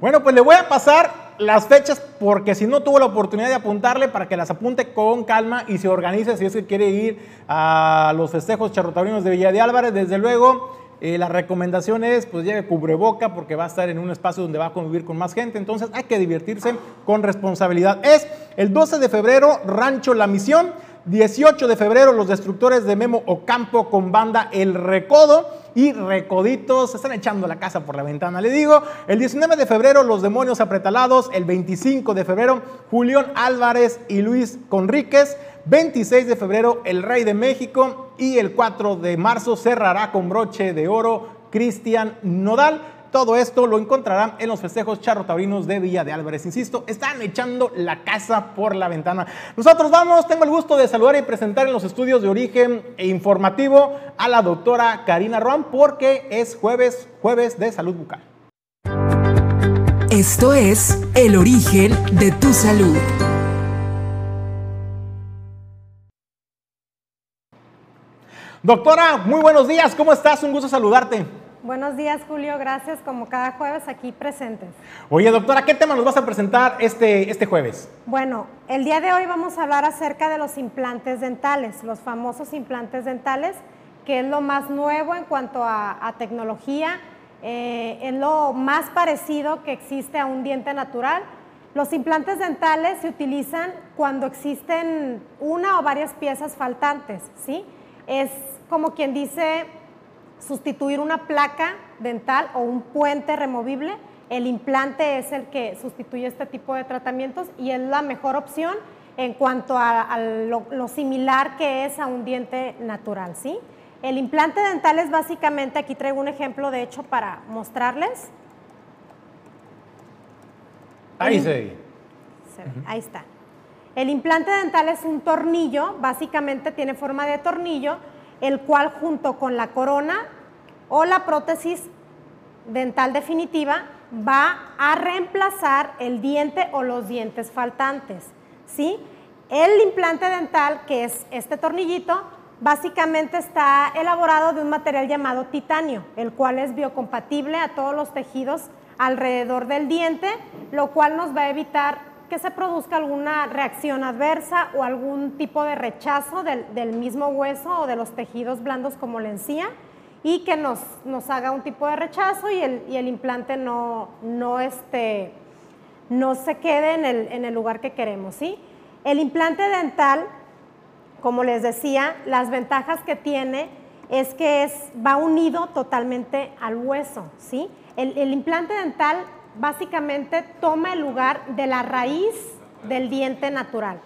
Bueno, pues le voy a pasar las fechas porque si no tuvo la oportunidad de apuntarle para que las apunte con calma y se organice si es que quiere ir a los festejos charrotaurinos de Villa de Álvarez. Desde luego, eh, la recomendación es pues lleve cubreboca porque va a estar en un espacio donde va a convivir con más gente, entonces hay que divertirse con responsabilidad. Es el 12 de febrero, Rancho La Misión. 18 de febrero, los destructores de Memo Ocampo con banda El Recodo y Recoditos se están echando la casa por la ventana, le digo. El 19 de febrero, los demonios apretalados. El 25 de febrero, Julián Álvarez y Luis Conríquez. 26 de febrero, el Rey de México. Y el 4 de marzo cerrará con broche de oro Cristian Nodal. Todo esto lo encontrarán en los festejos charrotaurinos de Villa de Álvarez. Insisto, están echando la casa por la ventana. Nosotros vamos, tengo el gusto de saludar y presentar en los estudios de origen e informativo a la doctora Karina Roan porque es jueves, jueves de salud bucal. Esto es El origen de tu salud. Doctora, muy buenos días, ¿cómo estás? Un gusto saludarte. Buenos días, Julio. Gracias, como cada jueves, aquí presentes. Oye, doctora, ¿qué tema nos vas a presentar este, este jueves? Bueno, el día de hoy vamos a hablar acerca de los implantes dentales, los famosos implantes dentales, que es lo más nuevo en cuanto a, tecnología, eh, es lo más parecido que existe a un diente natural. Los implantes dentales se utilizan cuando existen una o varias piezas faltantes, ¿sí? Es como quien dice sustituir una placa dental o un puente removible. El implante es el que sustituye este tipo de tratamientos y es la mejor opción en cuanto a, lo, similar que es a un diente natural, ¿sí? El implante dental es básicamente, aquí traigo un ejemplo de hecho para mostrarles. Ahí se Ahí está. El implante dental es un tornillo, básicamente tiene forma de tornillo, el cual junto con la corona o la prótesis dental definitiva va a reemplazar el diente o los dientes faltantes. ¿sí? El implante dental, que es este tornillito, básicamente está elaborado de un material llamado titanio, el cual es biocompatible a todos los tejidos alrededor del diente, lo cual nos va a evitar que se produzca alguna reacción adversa o algún tipo de rechazo del, mismo hueso o de los tejidos blandos como la encía y que nos, nos haga un tipo de rechazo y el, y el implante no, no, este, no se quede en el, en el lugar que queremos. ¿sí? El implante dental, como les decía, las ventajas que tiene es que es, va unido totalmente al hueso. ¿sí? El, el implante dental básicamente toma el lugar de la raíz del diente natural.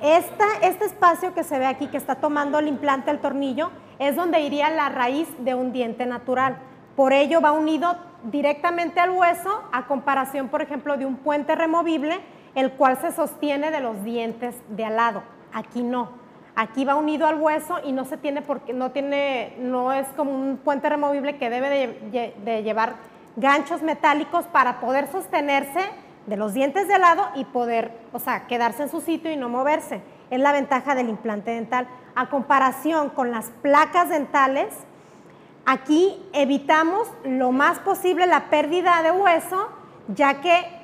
este espacio que se ve aquí, que está tomando el implante, el tornillo, es donde iría la raíz de un diente natural. Por ello va unido directamente al hueso, a comparación, por ejemplo, de un puente removible, el cual se sostiene de los dientes de al lado. Aquí no. Aquí va unido al hueso y no se tiene porque no tiene, no es como un puente removible que debe de llevar ganchos metálicos para poder sostenerse de los dientes de lado y poder, o sea, quedarse en su sitio y no moverse. Es la ventaja del implante dental. A comparación con las placas dentales, aquí evitamos lo más posible la pérdida de hueso, ya que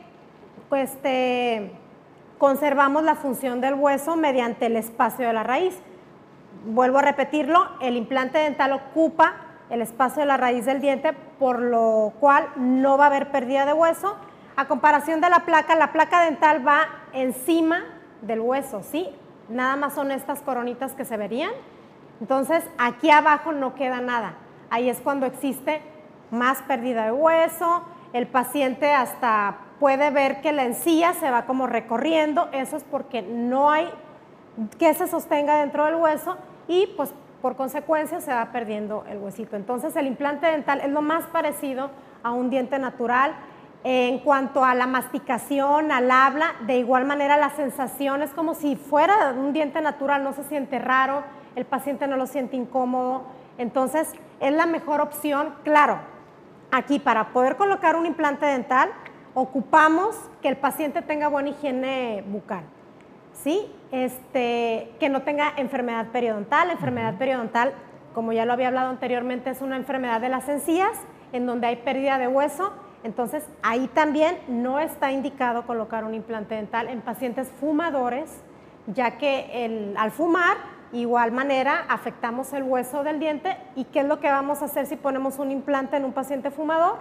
este, conservamos la función del hueso mediante el espacio de la raíz. Vuelvo a repetirlo, el implante dental ocupa el espacio de la raíz del diente, por lo cual no va a haber pérdida de hueso. A comparación de la placa, la placa dental va encima del hueso, ¿sí? Nada más son estas coronitas que se verían Entonces, aquí abajo no queda nada. Ahí es cuando existe más pérdida de hueso, el paciente hasta puede ver que la encía se va como recorriendo, eso es porque no hay que se sostenga dentro del hueso y pues por consecuencia se va perdiendo el huesito. Entonces el implante dental es lo más parecido a un diente natural. En cuanto a la masticación, al habla, de igual manera la sensación es como si fuera un diente natural, no se siente raro, el paciente no lo siente incómodo. Entonces es la mejor opción, claro, aquí para poder colocar un implante dental ocupamos que el paciente tenga buena higiene bucal. ¿sí? Este, que no tenga enfermedad periodontal. enfermedad periodontal, como ya lo había hablado anteriormente, es una enfermedad de las encías, en donde hay pérdida de hueso. Entonces, ahí también no está indicado colocar un implante dental en pacientes fumadores, ya que al fumar, igual manera, afectamos el hueso del diente. ¿Y qué es lo que vamos a hacer si ponemos un implante en un paciente fumador?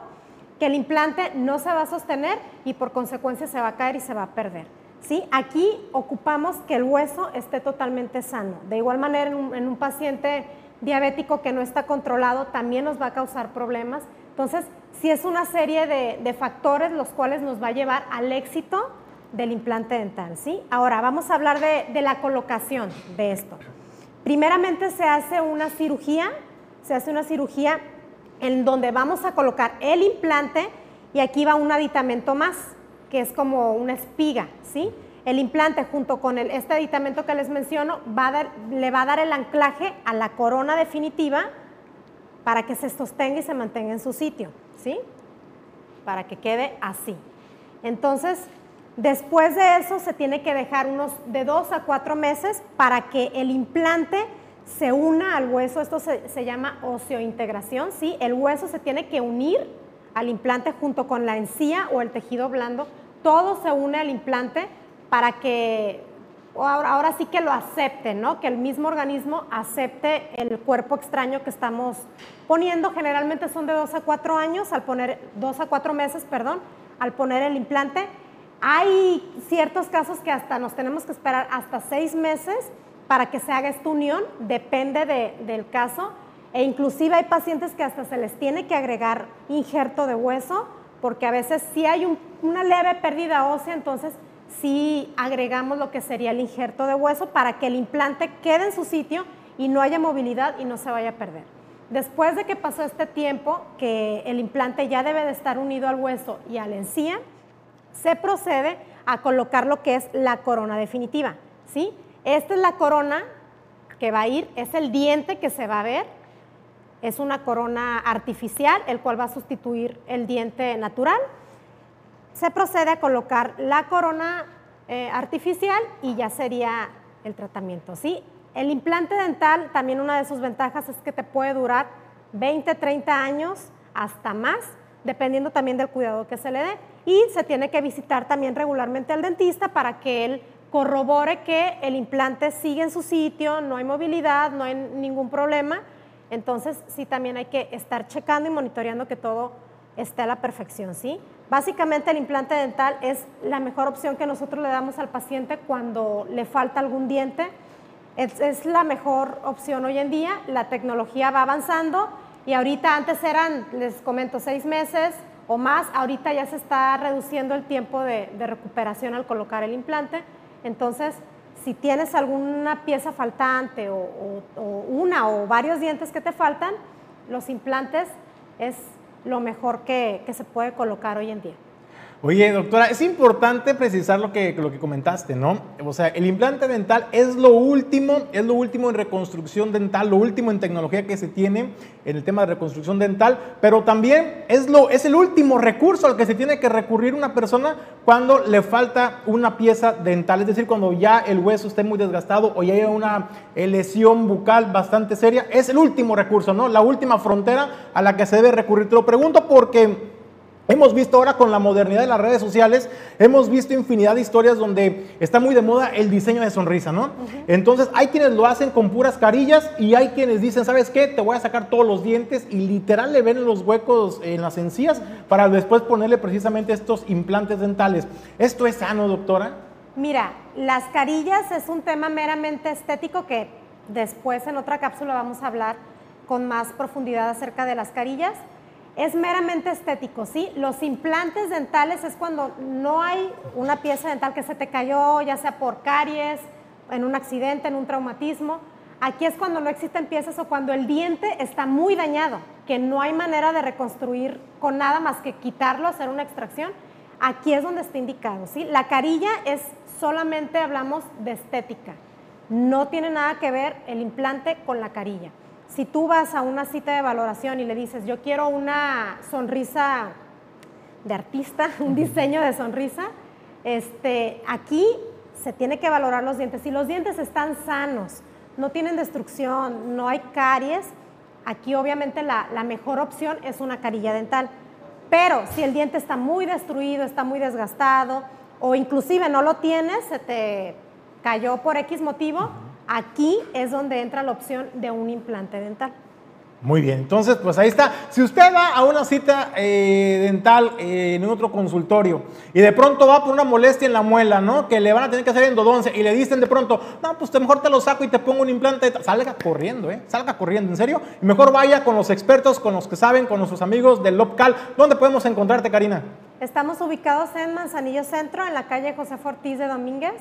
Que el implante no se va a sostener y por consecuencia se va a caer y se va a perder. ¿Sí? Aquí ocupamos que el hueso esté totalmente sano. De igual manera, en un, paciente diabético que no está controlado también nos va a causar problemas. Entonces, sí es una serie de, factores los cuales nos va a llevar al éxito del implante dental, ¿sí? Ahora, vamos a hablar de, de la colocación de esto. Primeramente se hace una cirugía, se hace una cirugía en donde vamos a colocar el implante y aquí va un aditamento más que es como una espiga, ¿sí? El implante junto con este aditamento que les menciono le va a dar el anclaje a la corona definitiva para que se sostenga y se mantenga en su sitio, ¿sí? Para que quede así. Entonces, después de eso se tiene que dejar unos de dos a cuatro meses para que el implante se una al hueso. Esto se, se llama oseointegración, ¿sí? El hueso se tiene que unir al implante junto con la encía o el tejido blando. Todo se une al implante para que ahora, sí que lo acepte, ¿no? Que el mismo organismo acepte el cuerpo extraño que estamos poniendo. Generalmente son de dos a cuatro años, al poner, dos a cuatro meses, perdón, al poner el implante. Hay ciertos casos que hasta nos tenemos que esperar hasta seis meses para que se haga esta unión, depende del caso e inclusive hay pacientes que hasta se les tiene que agregar injerto de hueso, porque a veces si hay una leve pérdida ósea, entonces sí agregamos lo que sería el injerto de hueso para que el implante quede en su sitio y no haya movilidad y no se vaya a perder. Después de que pasó este tiempo, que el implante ya debe de estar unido al hueso y a la encía, se procede a colocar lo que es la corona definitiva. ¿sí? Esta es la corona que va a ir, es el diente que se va a ver es una corona artificial, el cual va a sustituir el diente natural. Se procede a colocar la corona eh, artificial y ya sería el tratamiento. ¿sí? El implante dental, también una de sus ventajas es que te puede durar 20, 30 años, hasta más, dependiendo también del cuidado que se le dé. Y se tiene que visitar también regularmente al dentista para que él corrobore que el implante sigue en su sitio, no hay movilidad, no hay ningún problema entonces, sí, también hay que estar checando y monitoreando que todo esté a la perfección, ¿sí? Básicamente el implante dental es la mejor opción que nosotros le damos al paciente cuando le falta algún diente. Es, la mejor opción hoy en día. La tecnología va avanzando y ahorita antes eran, les comento, seis meses o más. Ahorita ya se está reduciendo el tiempo de recuperación al colocar el implante. Entonces, si tienes alguna pieza faltante o, una o varios dientes que te faltan, los implantes es lo mejor que se puede colocar hoy en día. Oye, doctora, es importante precisar lo que, lo que comentaste, ¿no? O sea, el implante dental es lo último, es lo último en reconstrucción dental, lo último en tecnología que se tiene en el tema de reconstrucción dental, pero también es, lo, es el último recurso al que se tiene que recurrir una persona cuando le falta una pieza dental, es decir, cuando ya el hueso esté muy desgastado o ya hay una lesión bucal bastante seria, es el último recurso, ¿no? La última frontera a la que se debe recurrir. Te lo pregunto porque Hemos visto ahora con la modernidad de las redes sociales, hemos visto infinidad de historias donde está muy de moda el diseño de sonrisa, ¿no? Entonces hay quienes lo hacen con puras carillas y hay quienes dicen, ¿sabes qué? Te voy a sacar todos los dientes y literal le ven los huecos en las encías para después ponerle precisamente estos implantes dentales. ¿Esto es sano, doctora? Mira, las carillas es un tema meramente estético que Después en otra cápsula vamos a hablar con más profundidad acerca de las carillas. Es meramente estético, ¿sí? Los implantes dentales es cuando no hay una pieza dental que se te cayó, ya sea por caries, en un accidente, en un traumatismo. Aquí es cuando no existen piezas o cuando el diente está muy dañado, que no hay manera de reconstruir con nada más que quitarlo, hacer una extracción. Aquí es donde está indicado, ¿sí? La carilla es solamente hablamos de estética. No tiene nada que ver el implante con la carilla. Si tú vas a una cita de valoración y le dices, yo quiero una sonrisa de artista, un diseño de sonrisa, este, aquí se tiene que valorar los dientes. Si los dientes están sanos, no tienen destrucción, no hay caries, aquí obviamente la, mejor opción es una carilla dental. Pero si el diente está muy destruido, está muy desgastado, o inclusive no lo tienes, se te cayó por X motivo, aquí es donde entra la opción de un implante dental. Muy bien, entonces pues ahí está. Si usted va a una cita eh, dental eh, en otro consultorio y de pronto va por una molestia en la muela, ¿no? Que le van a tener que hacer endodoncia y le dicen de pronto, no, pues mejor te lo saco y te pongo un implante. Salga corriendo, ¿eh? Salga corriendo, ¿en serio? Y mejor vaya con los expertos, con los que saben, con nuestros amigos del local. ¿Dónde podemos encontrarte, Karina? Estamos ubicados en Manzanillo Centro, en la calle José Ortiz de Domínguez.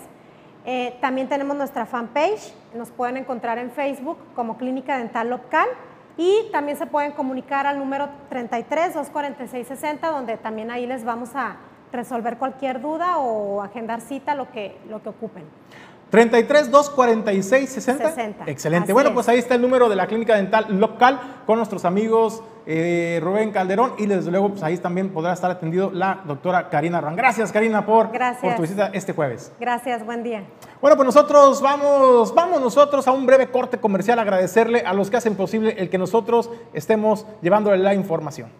Eh, también tenemos nuestra fanpage, nos pueden encontrar en Facebook como Clínica Dental Local y también se pueden comunicar al número 33 246 60 donde también ahí les vamos a resolver cualquier duda o agendar cita, lo que, lo que ocupen. 33 246 60. 60. Excelente. Así bueno, es. pues ahí está el número de la clínica dental local con nuestros amigos eh, Rubén Calderón y desde luego pues ahí también podrá estar atendido la doctora Karina Ran. Gracias Karina por, Gracias. por tu visita este jueves. Gracias, buen día. Bueno, pues nosotros vamos, vamos nosotros a un breve corte comercial, agradecerle a los que hacen posible el que nosotros estemos llevándole la información.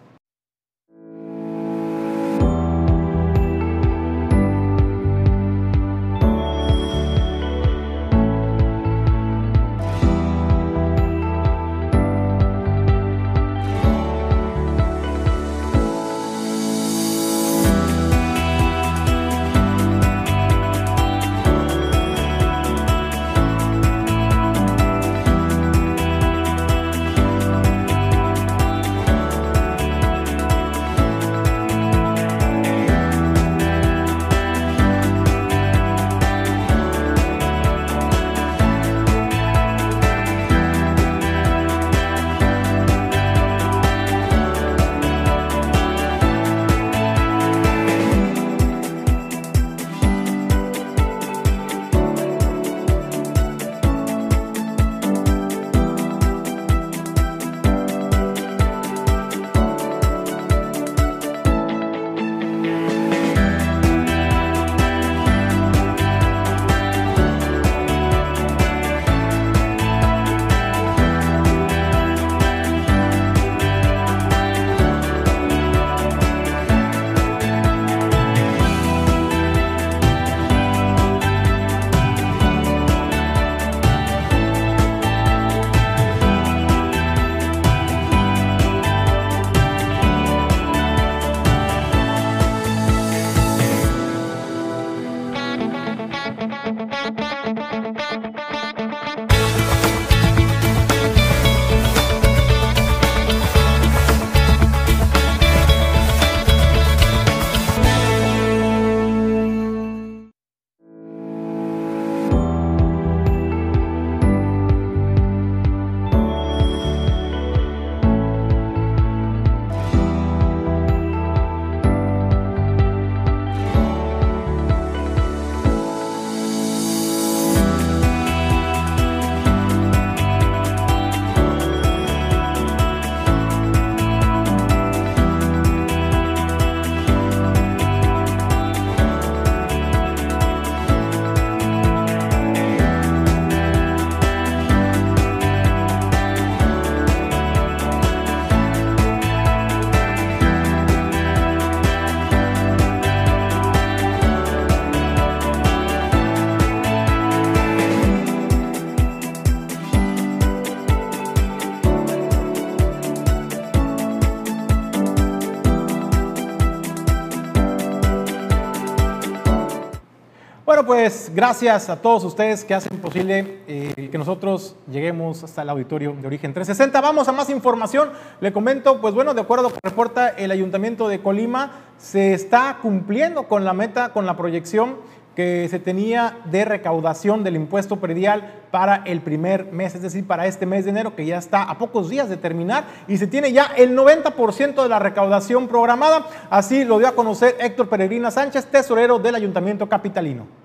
Gracias a todos ustedes que hacen posible eh, que nosotros lleguemos hasta el auditorio de Origen 360. Vamos a más información. Le comento, pues bueno, de acuerdo con reporta el Ayuntamiento de Colima, se está cumpliendo con la meta, con la proyección que se tenía de recaudación del impuesto predial para el primer mes, es decir, para este mes de enero, que ya está a pocos días de terminar y se tiene ya el 90% de la recaudación programada. Así lo dio a conocer Héctor Peregrina Sánchez, tesorero del Ayuntamiento Capitalino.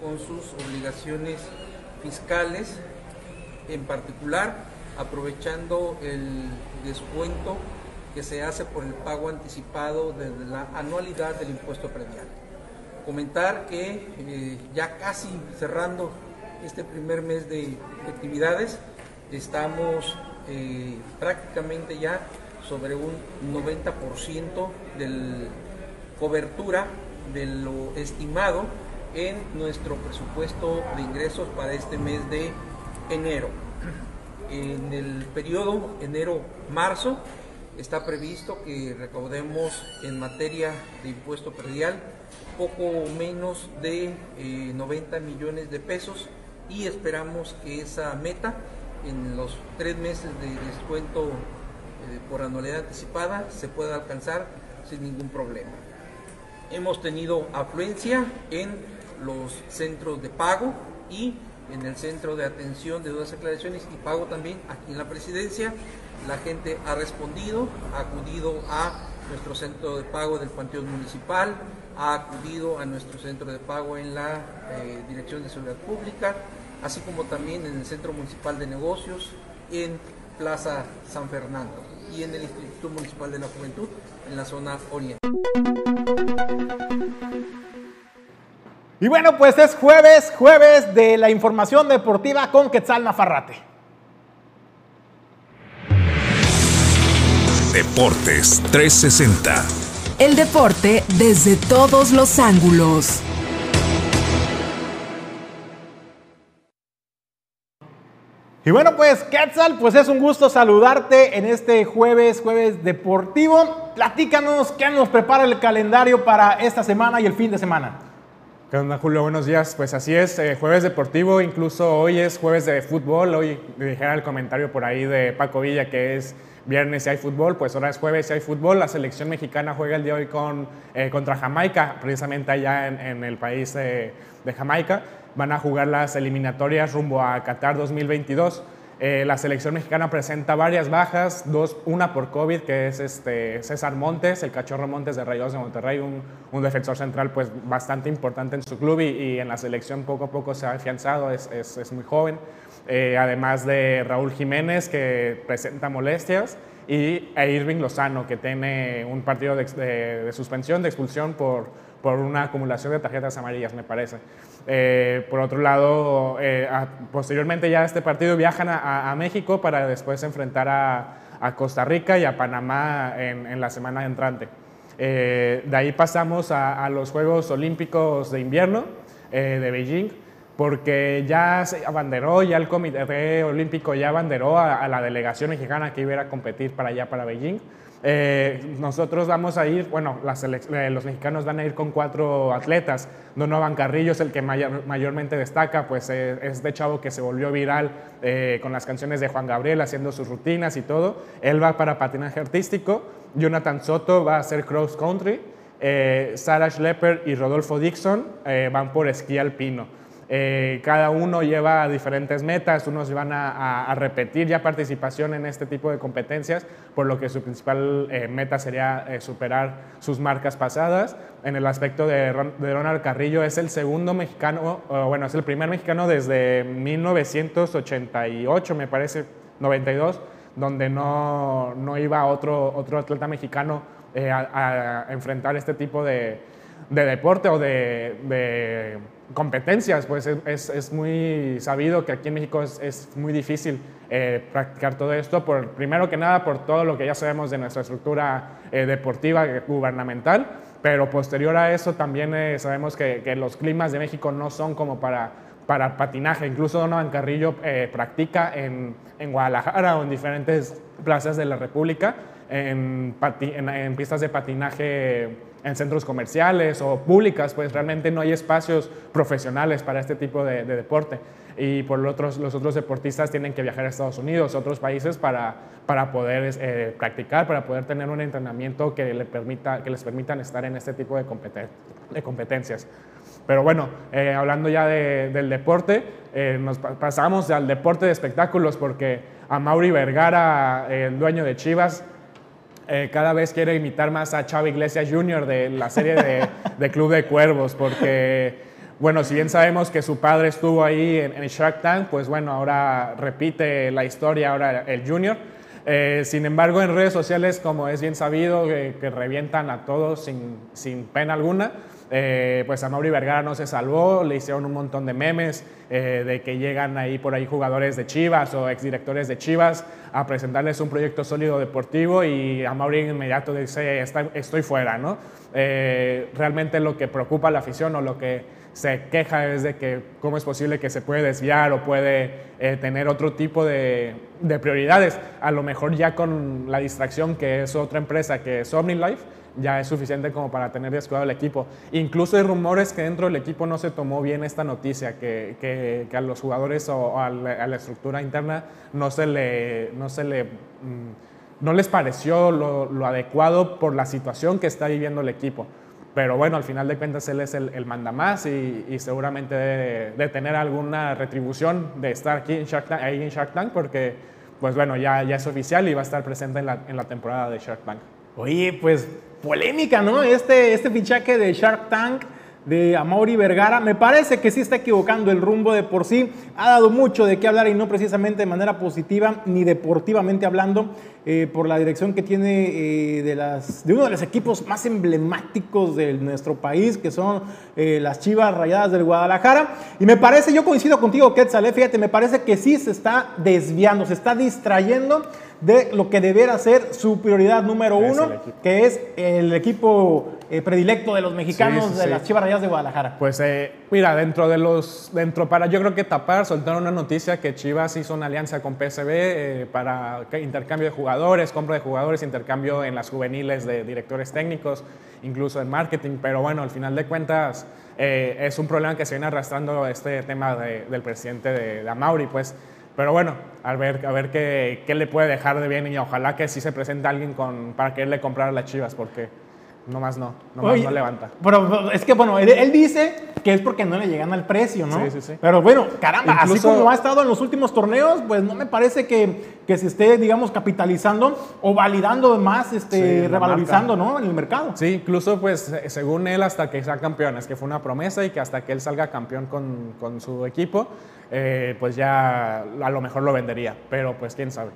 Con sus obligaciones fiscales, en particular, aprovechando el descuento que se hace por el pago anticipado de la anualidad del impuesto predial comentar que eh, ya casi cerrando este primer mes de, actividades, estamos eh, prácticamente ya sobre un 90% de cobertura de lo estimado en nuestro presupuesto de ingresos para este mes de enero. En el periodo enero-marzo está previsto que recaudemos en materia de impuesto predial poco menos de 90 eh, millones de pesos y esperamos que esa meta en los tres meses de descuento eh, por anualidad anticipada se pueda alcanzar sin ningún problema. Hemos tenido afluencia en los centros de pago y en el centro de atención de dudas aclaraciones y pago también aquí en la presidencia. La gente ha respondido, ha acudido a nuestro centro de pago del Panteón Municipal, ha acudido a nuestro centro de pago en la eh, Dirección de Seguridad Pública, así como también en el Centro Municipal de Negocios, en Plaza San Fernando y en el Instituto Municipal de la Juventud en la zona oriente. Y bueno, pues es jueves, jueves de la información deportiva con Quetzal Nafarrate. Deportes 360 el deporte desde todos los ángulos. Y bueno, pues Quetzal, pues es un gusto saludarte en este jueves, jueves deportivo. Platícanos qué nos prepara el calendario para esta semana y el fin de semana. ¿Qué onda, Julio? Buenos días. Pues así es, eh, jueves deportivo, incluso hoy es jueves de fútbol. Hoy dijera el comentario por ahí de Paco Villa que es viernes si hay fútbol, pues ahora es jueves si hay fútbol. La selección mexicana juega el día de hoy con, eh, contra Jamaica, precisamente allá en, el país de, Jamaica. Van a jugar las eliminatorias rumbo a Qatar 2022. Eh, la selección mexicana presenta varias bajas, dos, una por COVID, que es este César Montes, el cachorro Montes de Rayos de Monterrey, un, defensor central pues bastante importante en su club y, en la selección poco a poco se ha afianzado, es, muy joven. Eh, además de Raúl Jiménez, que presenta molestias, y a Irving Lozano, que tiene un partido de, suspensión, de expulsión por, por, una acumulación de tarjetas amarillas, me parece. Eh, por otro lado, eh, posteriormente ya este partido viajan a, México para después enfrentar a, Costa Rica y a Panamá en, la semana entrante. de ahí pasamos a, los Juegos Olímpicos de Invierno de Beijing porque ya se abanderó, ya el Comité Olímpico ya abanderó a, la delegación mexicana que iba a competir para allá, para Beijing. Eh, nosotros vamos a ir, bueno, eh, los mexicanos van a ir con cuatro atletas. Donovan Carrillo es el que mayormente destaca, pues eh, es de chavo que se volvió viral con las canciones de Juan Gabriel haciendo sus rutinas y todo. Él va para patinaje artístico. Jonathan Soto va a hacer cross country. Sarah Schlepper y Rodolfo Dixon van por esquí alpino. Eh, cada uno lleva diferentes metas, unos van a, repetir ya participación en este tipo de competencias, por lo que su principal eh, meta sería eh, superar sus marcas pasadas. En el aspecto de, Ronald Carrillo, es el segundo mexicano, bueno, es el primer mexicano desde 1988, me parece, 92, donde no, no iba otro, otro atleta mexicano a, enfrentar este tipo de, de deporte o de competencias, pues es, es, muy sabido que aquí en México es, es muy difícil eh, practicar todo esto, por, primero que nada por todo lo que ya sabemos de nuestra estructura eh, deportiva gubernamental, pero posterior a eso también eh, sabemos que, que, los climas de México no son como para, para patinaje, incluso Donovan Carrillo practica en, en, Guadalajara o en diferentes plazas de la República en, en, en pistas de patinaje en centros comerciales o públicas, pues realmente no hay espacios profesionales para este tipo de, de deporte y por los otros, los otros deportistas tienen que viajar a Estados Unidos, a otros países para, para poder eh, practicar, para poder tener un entrenamiento que, le permita, que les permitan estar en este tipo de, de competencias. Pero bueno, eh, hablando ya del deporte, eh, nos pasamos al deporte de espectáculos porque a Mauri Vergara, el dueño de Chivas, cada vez quiere imitar más a Chavo Iglesias Jr. de la serie de, de Club de Cuervos, porque bueno, si bien sabemos que su padre estuvo ahí en, Shark Tank, pues bueno, ahora repite la historia, ahora el Junior. Eh, sin embargo, en redes sociales, como es bien sabido, que revientan a todos sin, sin pena alguna, eh, pues a Mauri Vergara no se salvó, le hicieron un montón de memes eh, de que llegan ahí por ahí jugadores de Chivas o exdirectores de Chivas a presentarles un proyecto sólido deportivo y a Mauri inmediato dice, estoy fuera, ¿no? Eh, realmente lo que preocupa a la afición o lo que se queja es de que cómo es posible que se puede desviar o puede tener otro tipo de, de, prioridades. A lo mejor ya con la distracción que es otra empresa que es OmniLife, ya es suficiente como para tener descuidado el equipo. Incluso hay rumores que dentro del equipo no se tomó bien esta noticia, que, que, a los jugadores o a la, estructura interna no se le... No se le mm, no les pareció lo, adecuado por la situación que está viviendo el equipo. Pero bueno, al final de cuentas él es el, el mandamás y, y seguramente debe de, tener alguna retribución de estar aquí en Shark Tank, ahí en Shark Tank porque, pues bueno, ya, ya es oficial y va a estar presente en la, en la temporada de Shark Tank. Oye, pues polémica, ¿no? Este, este fichaje de Shark Tank de Amaury Vergara, me parece que sí está equivocando el rumbo de por sí, ha dado mucho de qué hablar y no precisamente de manera positiva ni deportivamente hablando, eh, por la dirección que tiene eh, de, las, de uno de los equipos más emblemáticos de nuestro país, que son eh, las Chivas Rayadas del Guadalajara. Y me parece, yo coincido contigo, Quetzal, fíjate, me parece que sí se está desviando, se está distrayendo de lo que debiera ser su prioridad número uno, que es el equipo eh, predilecto de los mexicanos de las Chivas Rayadas de Guadalajara. Pues eh, mira, dentro de los, dentro para yo creo que tapar, soltaron una noticia que Chivas hizo una alianza con PSB eh, para intercambio de jugadores, compra de jugadores, intercambio en las juveniles de directores técnicos, incluso en marketing, pero bueno, al final de cuentas es un problema que se viene arrastrando este tema del presidente de, de pues. Pero bueno, a ver, a ver qué, qué, le puede dejar de bien y ojalá que sí se presente alguien con, para quererle comprar las chivas, porque no más no, no más no levanta. Pero es que bueno, él, dice que es porque no le llegan al precio, ¿no? Sí, sí, sí. Pero bueno, caramba, así como ha estado en los últimos torneos, pues no me parece que, que se esté, digamos, capitalizando o validando más, este, revalorizando, ¿no? En el mercado. Sí, incluso pues según él hasta que sea campeón, es que fue una promesa y que hasta que él salga campeón con, con su equipo, eh, pues ya a lo mejor lo vendería, pero pues quién sabe.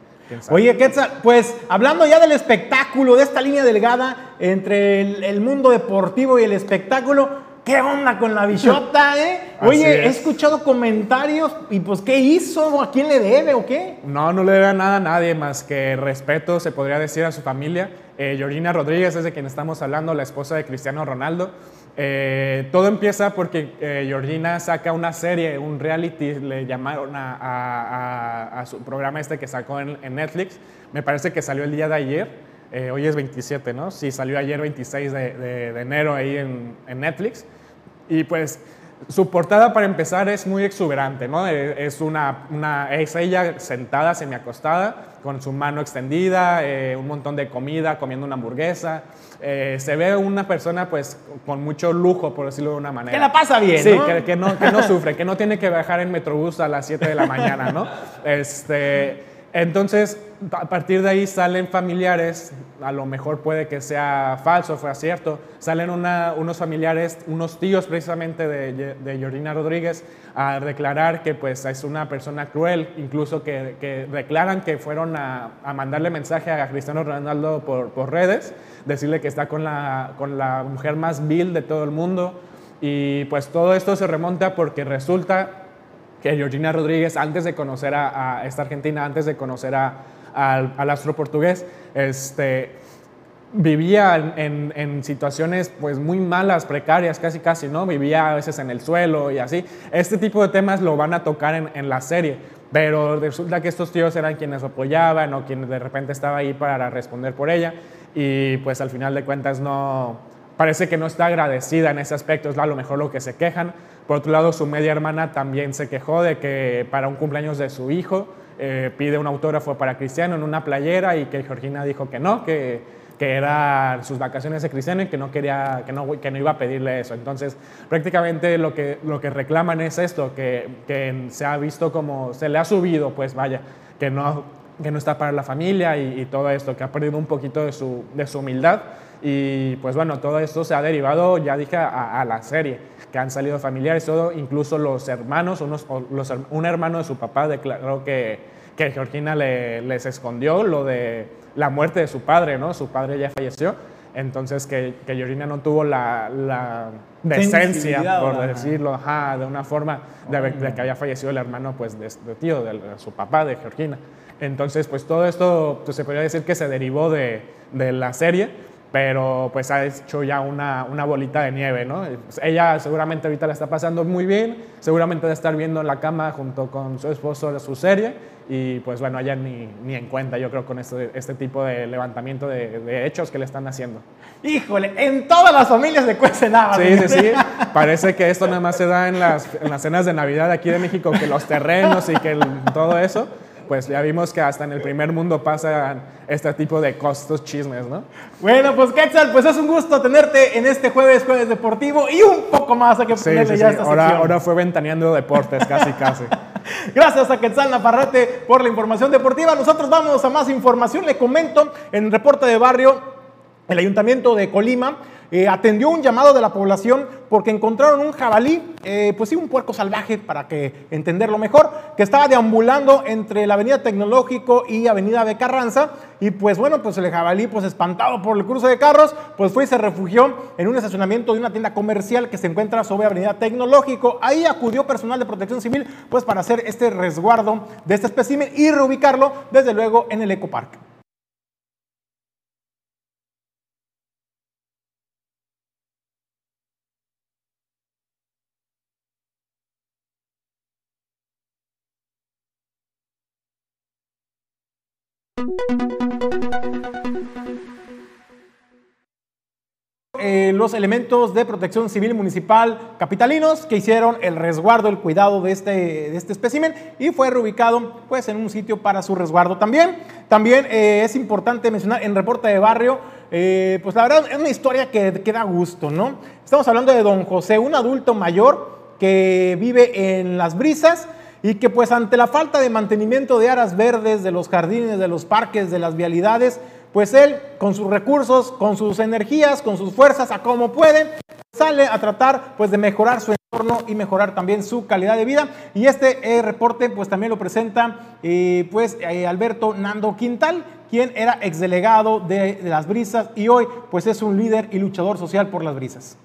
Oye, Quetzal, pues hablando ya del espectáculo, de esta línea delgada entre el, mundo deportivo y el espectáculo, ¿qué onda con la bichota, eh? Oye, he escuchado comentarios y pues ¿qué hizo? ¿A quién le debe o qué? No, no le debe nada a nadie más que respeto, se podría decir a su familia. Eh, Georgina Rodríguez es de quien estamos hablando, la esposa de Cristiano Ronaldo. Eh, todo empieza porque eh, Georgina saca una serie, un reality, le llamaron a, su programa este que sacó en, Netflix. Me parece que salió el día de ayer. Eh, hoy es 27, ¿no? Sí, salió ayer 26 de, enero ahí en, en, Netflix. Y pues su portada para empezar es muy exuberante, ¿no? Eh, es, una, una, es ella sentada, semiacostada, con su mano extendida, eh, un montón de comida, comiendo una hamburguesa. Eh, se ve una persona pues con mucho lujo, por decirlo de una manera. Que la pasa bien, Sí, Que, que, no, que no sufre, que no tiene que viajar en Metrobús a las 7 de la mañana, ¿no? Este, entonces, a partir de ahí salen familiares, a lo mejor puede que sea falso, fue cierto, salen unos familiares, unos tíos precisamente de, de Georgina Rodríguez a declarar que pues es una persona cruel, incluso que, declaran que fueron a, mandarle mensaje a Cristiano Ronaldo por, por, redes, decirle que está con la, con la mujer más vil de todo el mundo. Y pues todo esto se remonta porque resulta que Georgina Rodríguez, antes de conocer a, esta argentina, antes de conocer a, al astro portugués, este, vivía en, situaciones pues muy malas, precarias, casi casi, ¿no? Vivía a veces en el suelo y así. Este tipo de temas lo van a tocar en, en la serie, pero resulta que estos tíos eran quienes apoyaban o quienes de repente estaba ahí para responder por ella y pues al final de cuentas no parece que no está agradecida en ese aspecto, es a lo mejor lo que se quejan. Por otro lado, su media hermana también se quejó de que para un cumpleaños de su hijo eh, pide un autógrafo para Cristiano en una playera y que Georgina dijo que no, que, que eran sus vacaciones de Cristiano y que no, quería, que no, que no iba a pedirle eso. Entonces, prácticamente lo que, lo que reclaman es esto, que, que se ha visto como, se le ha subido, pues vaya, que no, que no está para la familia y, todo esto, que ha perdido un poquito de su, de su humildad. Y pues bueno, todo esto se ha derivado, ya dije, a, la serie, que han salido familiares, todo, incluso los hermanos, unos, los, un hermano de su papá declaró que, que Georgina le, les escondió lo de la muerte de su padre, ¿no? Su padre ya falleció, entonces que, que Georgina no tuvo la, la decencia, por decirlo, ajá, de una forma de, que había fallecido el hermano, pues, de, tío, de, su papá, de Georgina. Entonces, pues todo esto pues, se podría decir que se derivó de, de la serie, pero pues ha hecho ya una, una bolita de nieve, ¿no? Ella seguramente ahorita la está pasando muy bien, seguramente de estar viendo en la cama junto con su esposo su serie y pues bueno, ella ni, ni en cuenta yo creo con este, este tipo de levantamiento de, de, hechos que le están haciendo. Híjole, en todas las familias de cuecen Sí, sí, sí, parece que esto nada más se da en las, en las cenas de Navidad aquí de México, que los terrenos y que todo eso pues ya vimos que hasta en el primer mundo pasan este tipo de costos chismes, ¿no? Bueno, pues Quetzal, pues es un gusto tenerte en este jueves, jueves deportivo y un poco más a que ponerle ya esta ahora, ahora fue ventaneando deportes, casi, casi. Gracias a Quetzal Nafarrate por la información deportiva. Nosotros vamos a más información. Le comento en reporte de barrio, el Ayuntamiento de Colima eh, atendió un llamado de la población porque encontraron un jabalí, eh, pues sí, un puerco salvaje, para que entenderlo mejor, que estaba deambulando entre la avenida Tecnológico y avenida de Carranza, y pues bueno, pues el jabalí, pues espantado por el cruce de carros, pues fue y se refugió en un estacionamiento de una tienda comercial que se encuentra sobre avenida Tecnológico. Ahí acudió personal de protección civil, pues para hacer este resguardo de este espécimen y reubicarlo, desde luego, en el ecoparque. Eh, los elementos de protección civil municipal capitalinos que hicieron el resguardo, el cuidado de este, de este espécimen y fue reubicado pues, en un sitio para su resguardo también. También eh, es importante mencionar en reporte de barrio, eh, pues la verdad es una historia que, que da gusto, ¿no? Estamos hablando de don José, un adulto mayor que vive en las brisas y que pues ante la falta de mantenimiento de aras verdes, de los jardines, de los parques, de las vialidades, pues él con sus recursos, con sus energías, con sus fuerzas, a como puede, sale a tratar pues de mejorar su entorno y mejorar también su calidad de vida. Y este eh, reporte pues también lo presenta eh, pues eh, Alberto Nando Quintal, quien era exdelegado de, de las brisas y hoy pues es un líder y luchador social por las brisas.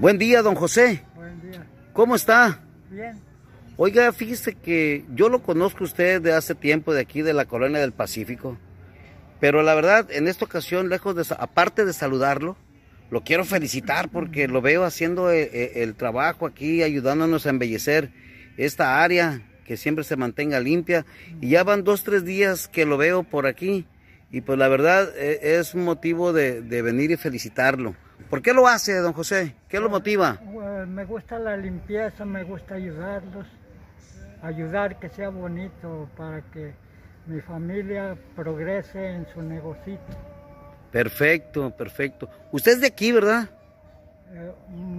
Buen día, don José. Buen día. ¿Cómo está? Bien. Oiga, fíjese que yo lo conozco usted de hace tiempo de aquí de la colonia del Pacífico, pero la verdad, en esta ocasión, lejos de, aparte de saludarlo, lo quiero felicitar porque lo veo haciendo el, eh, eh, el trabajo aquí, ayudándonos a embellecer esta área, que siempre se mantenga limpia. Y ya van dos, tres días que lo veo por aquí. Y pues la verdad e, es un motivo de, de venir y felicitarlo. ¿Por qué lo hace, don José? ¿Qué lo motiva? me gusta la limpieza, me gusta ayudarlos, ayudar que sea bonito para que mi familia progrese en su negocio. Perfecto, perfecto. Usted es de aquí, ¿verdad? Eh,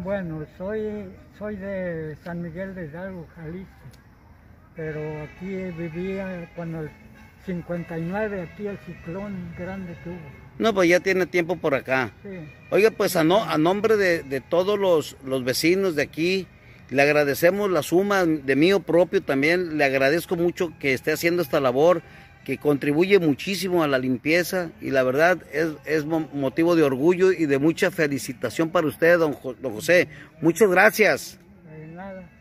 bueno, soy, soy de San Miguel de Hidalgo, Jalisco, pero aquí vivía cuando el 59, aquí el ciclón grande hubo. No, pues ya tiene tiempo por acá. Oiga, pues a, no, a nombre de, todos los, los, vecinos de aquí, le agradecemos la suma de mío propio también. Le agradezco mucho que esté haciendo esta labor, que contribuye muchísimo a la limpieza y la verdad es, es motivo de orgullo y de mucha felicitación para usted, don, don José. Muchas gracias. nada.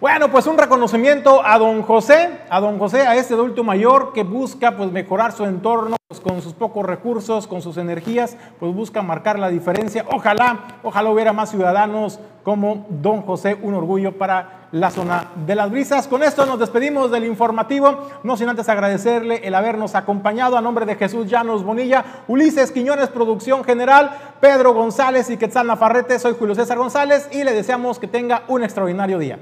Bueno, pues un reconocimiento a don José, a don José, a este adulto mayor que busca pues mejorar su entorno pues, con sus pocos recursos, con sus energías, pues busca marcar la diferencia. Ojalá, ojalá hubiera más ciudadanos como don José, un orgullo para la zona de las brisas. Con esto nos despedimos del informativo, no sin antes agradecerle el habernos acompañado a nombre de Jesús Llanos Bonilla, Ulises Quiñones, producción general, Pedro González y Quetzal Nafarrete. Soy Julio César González y le deseamos que tenga un extraordinario día.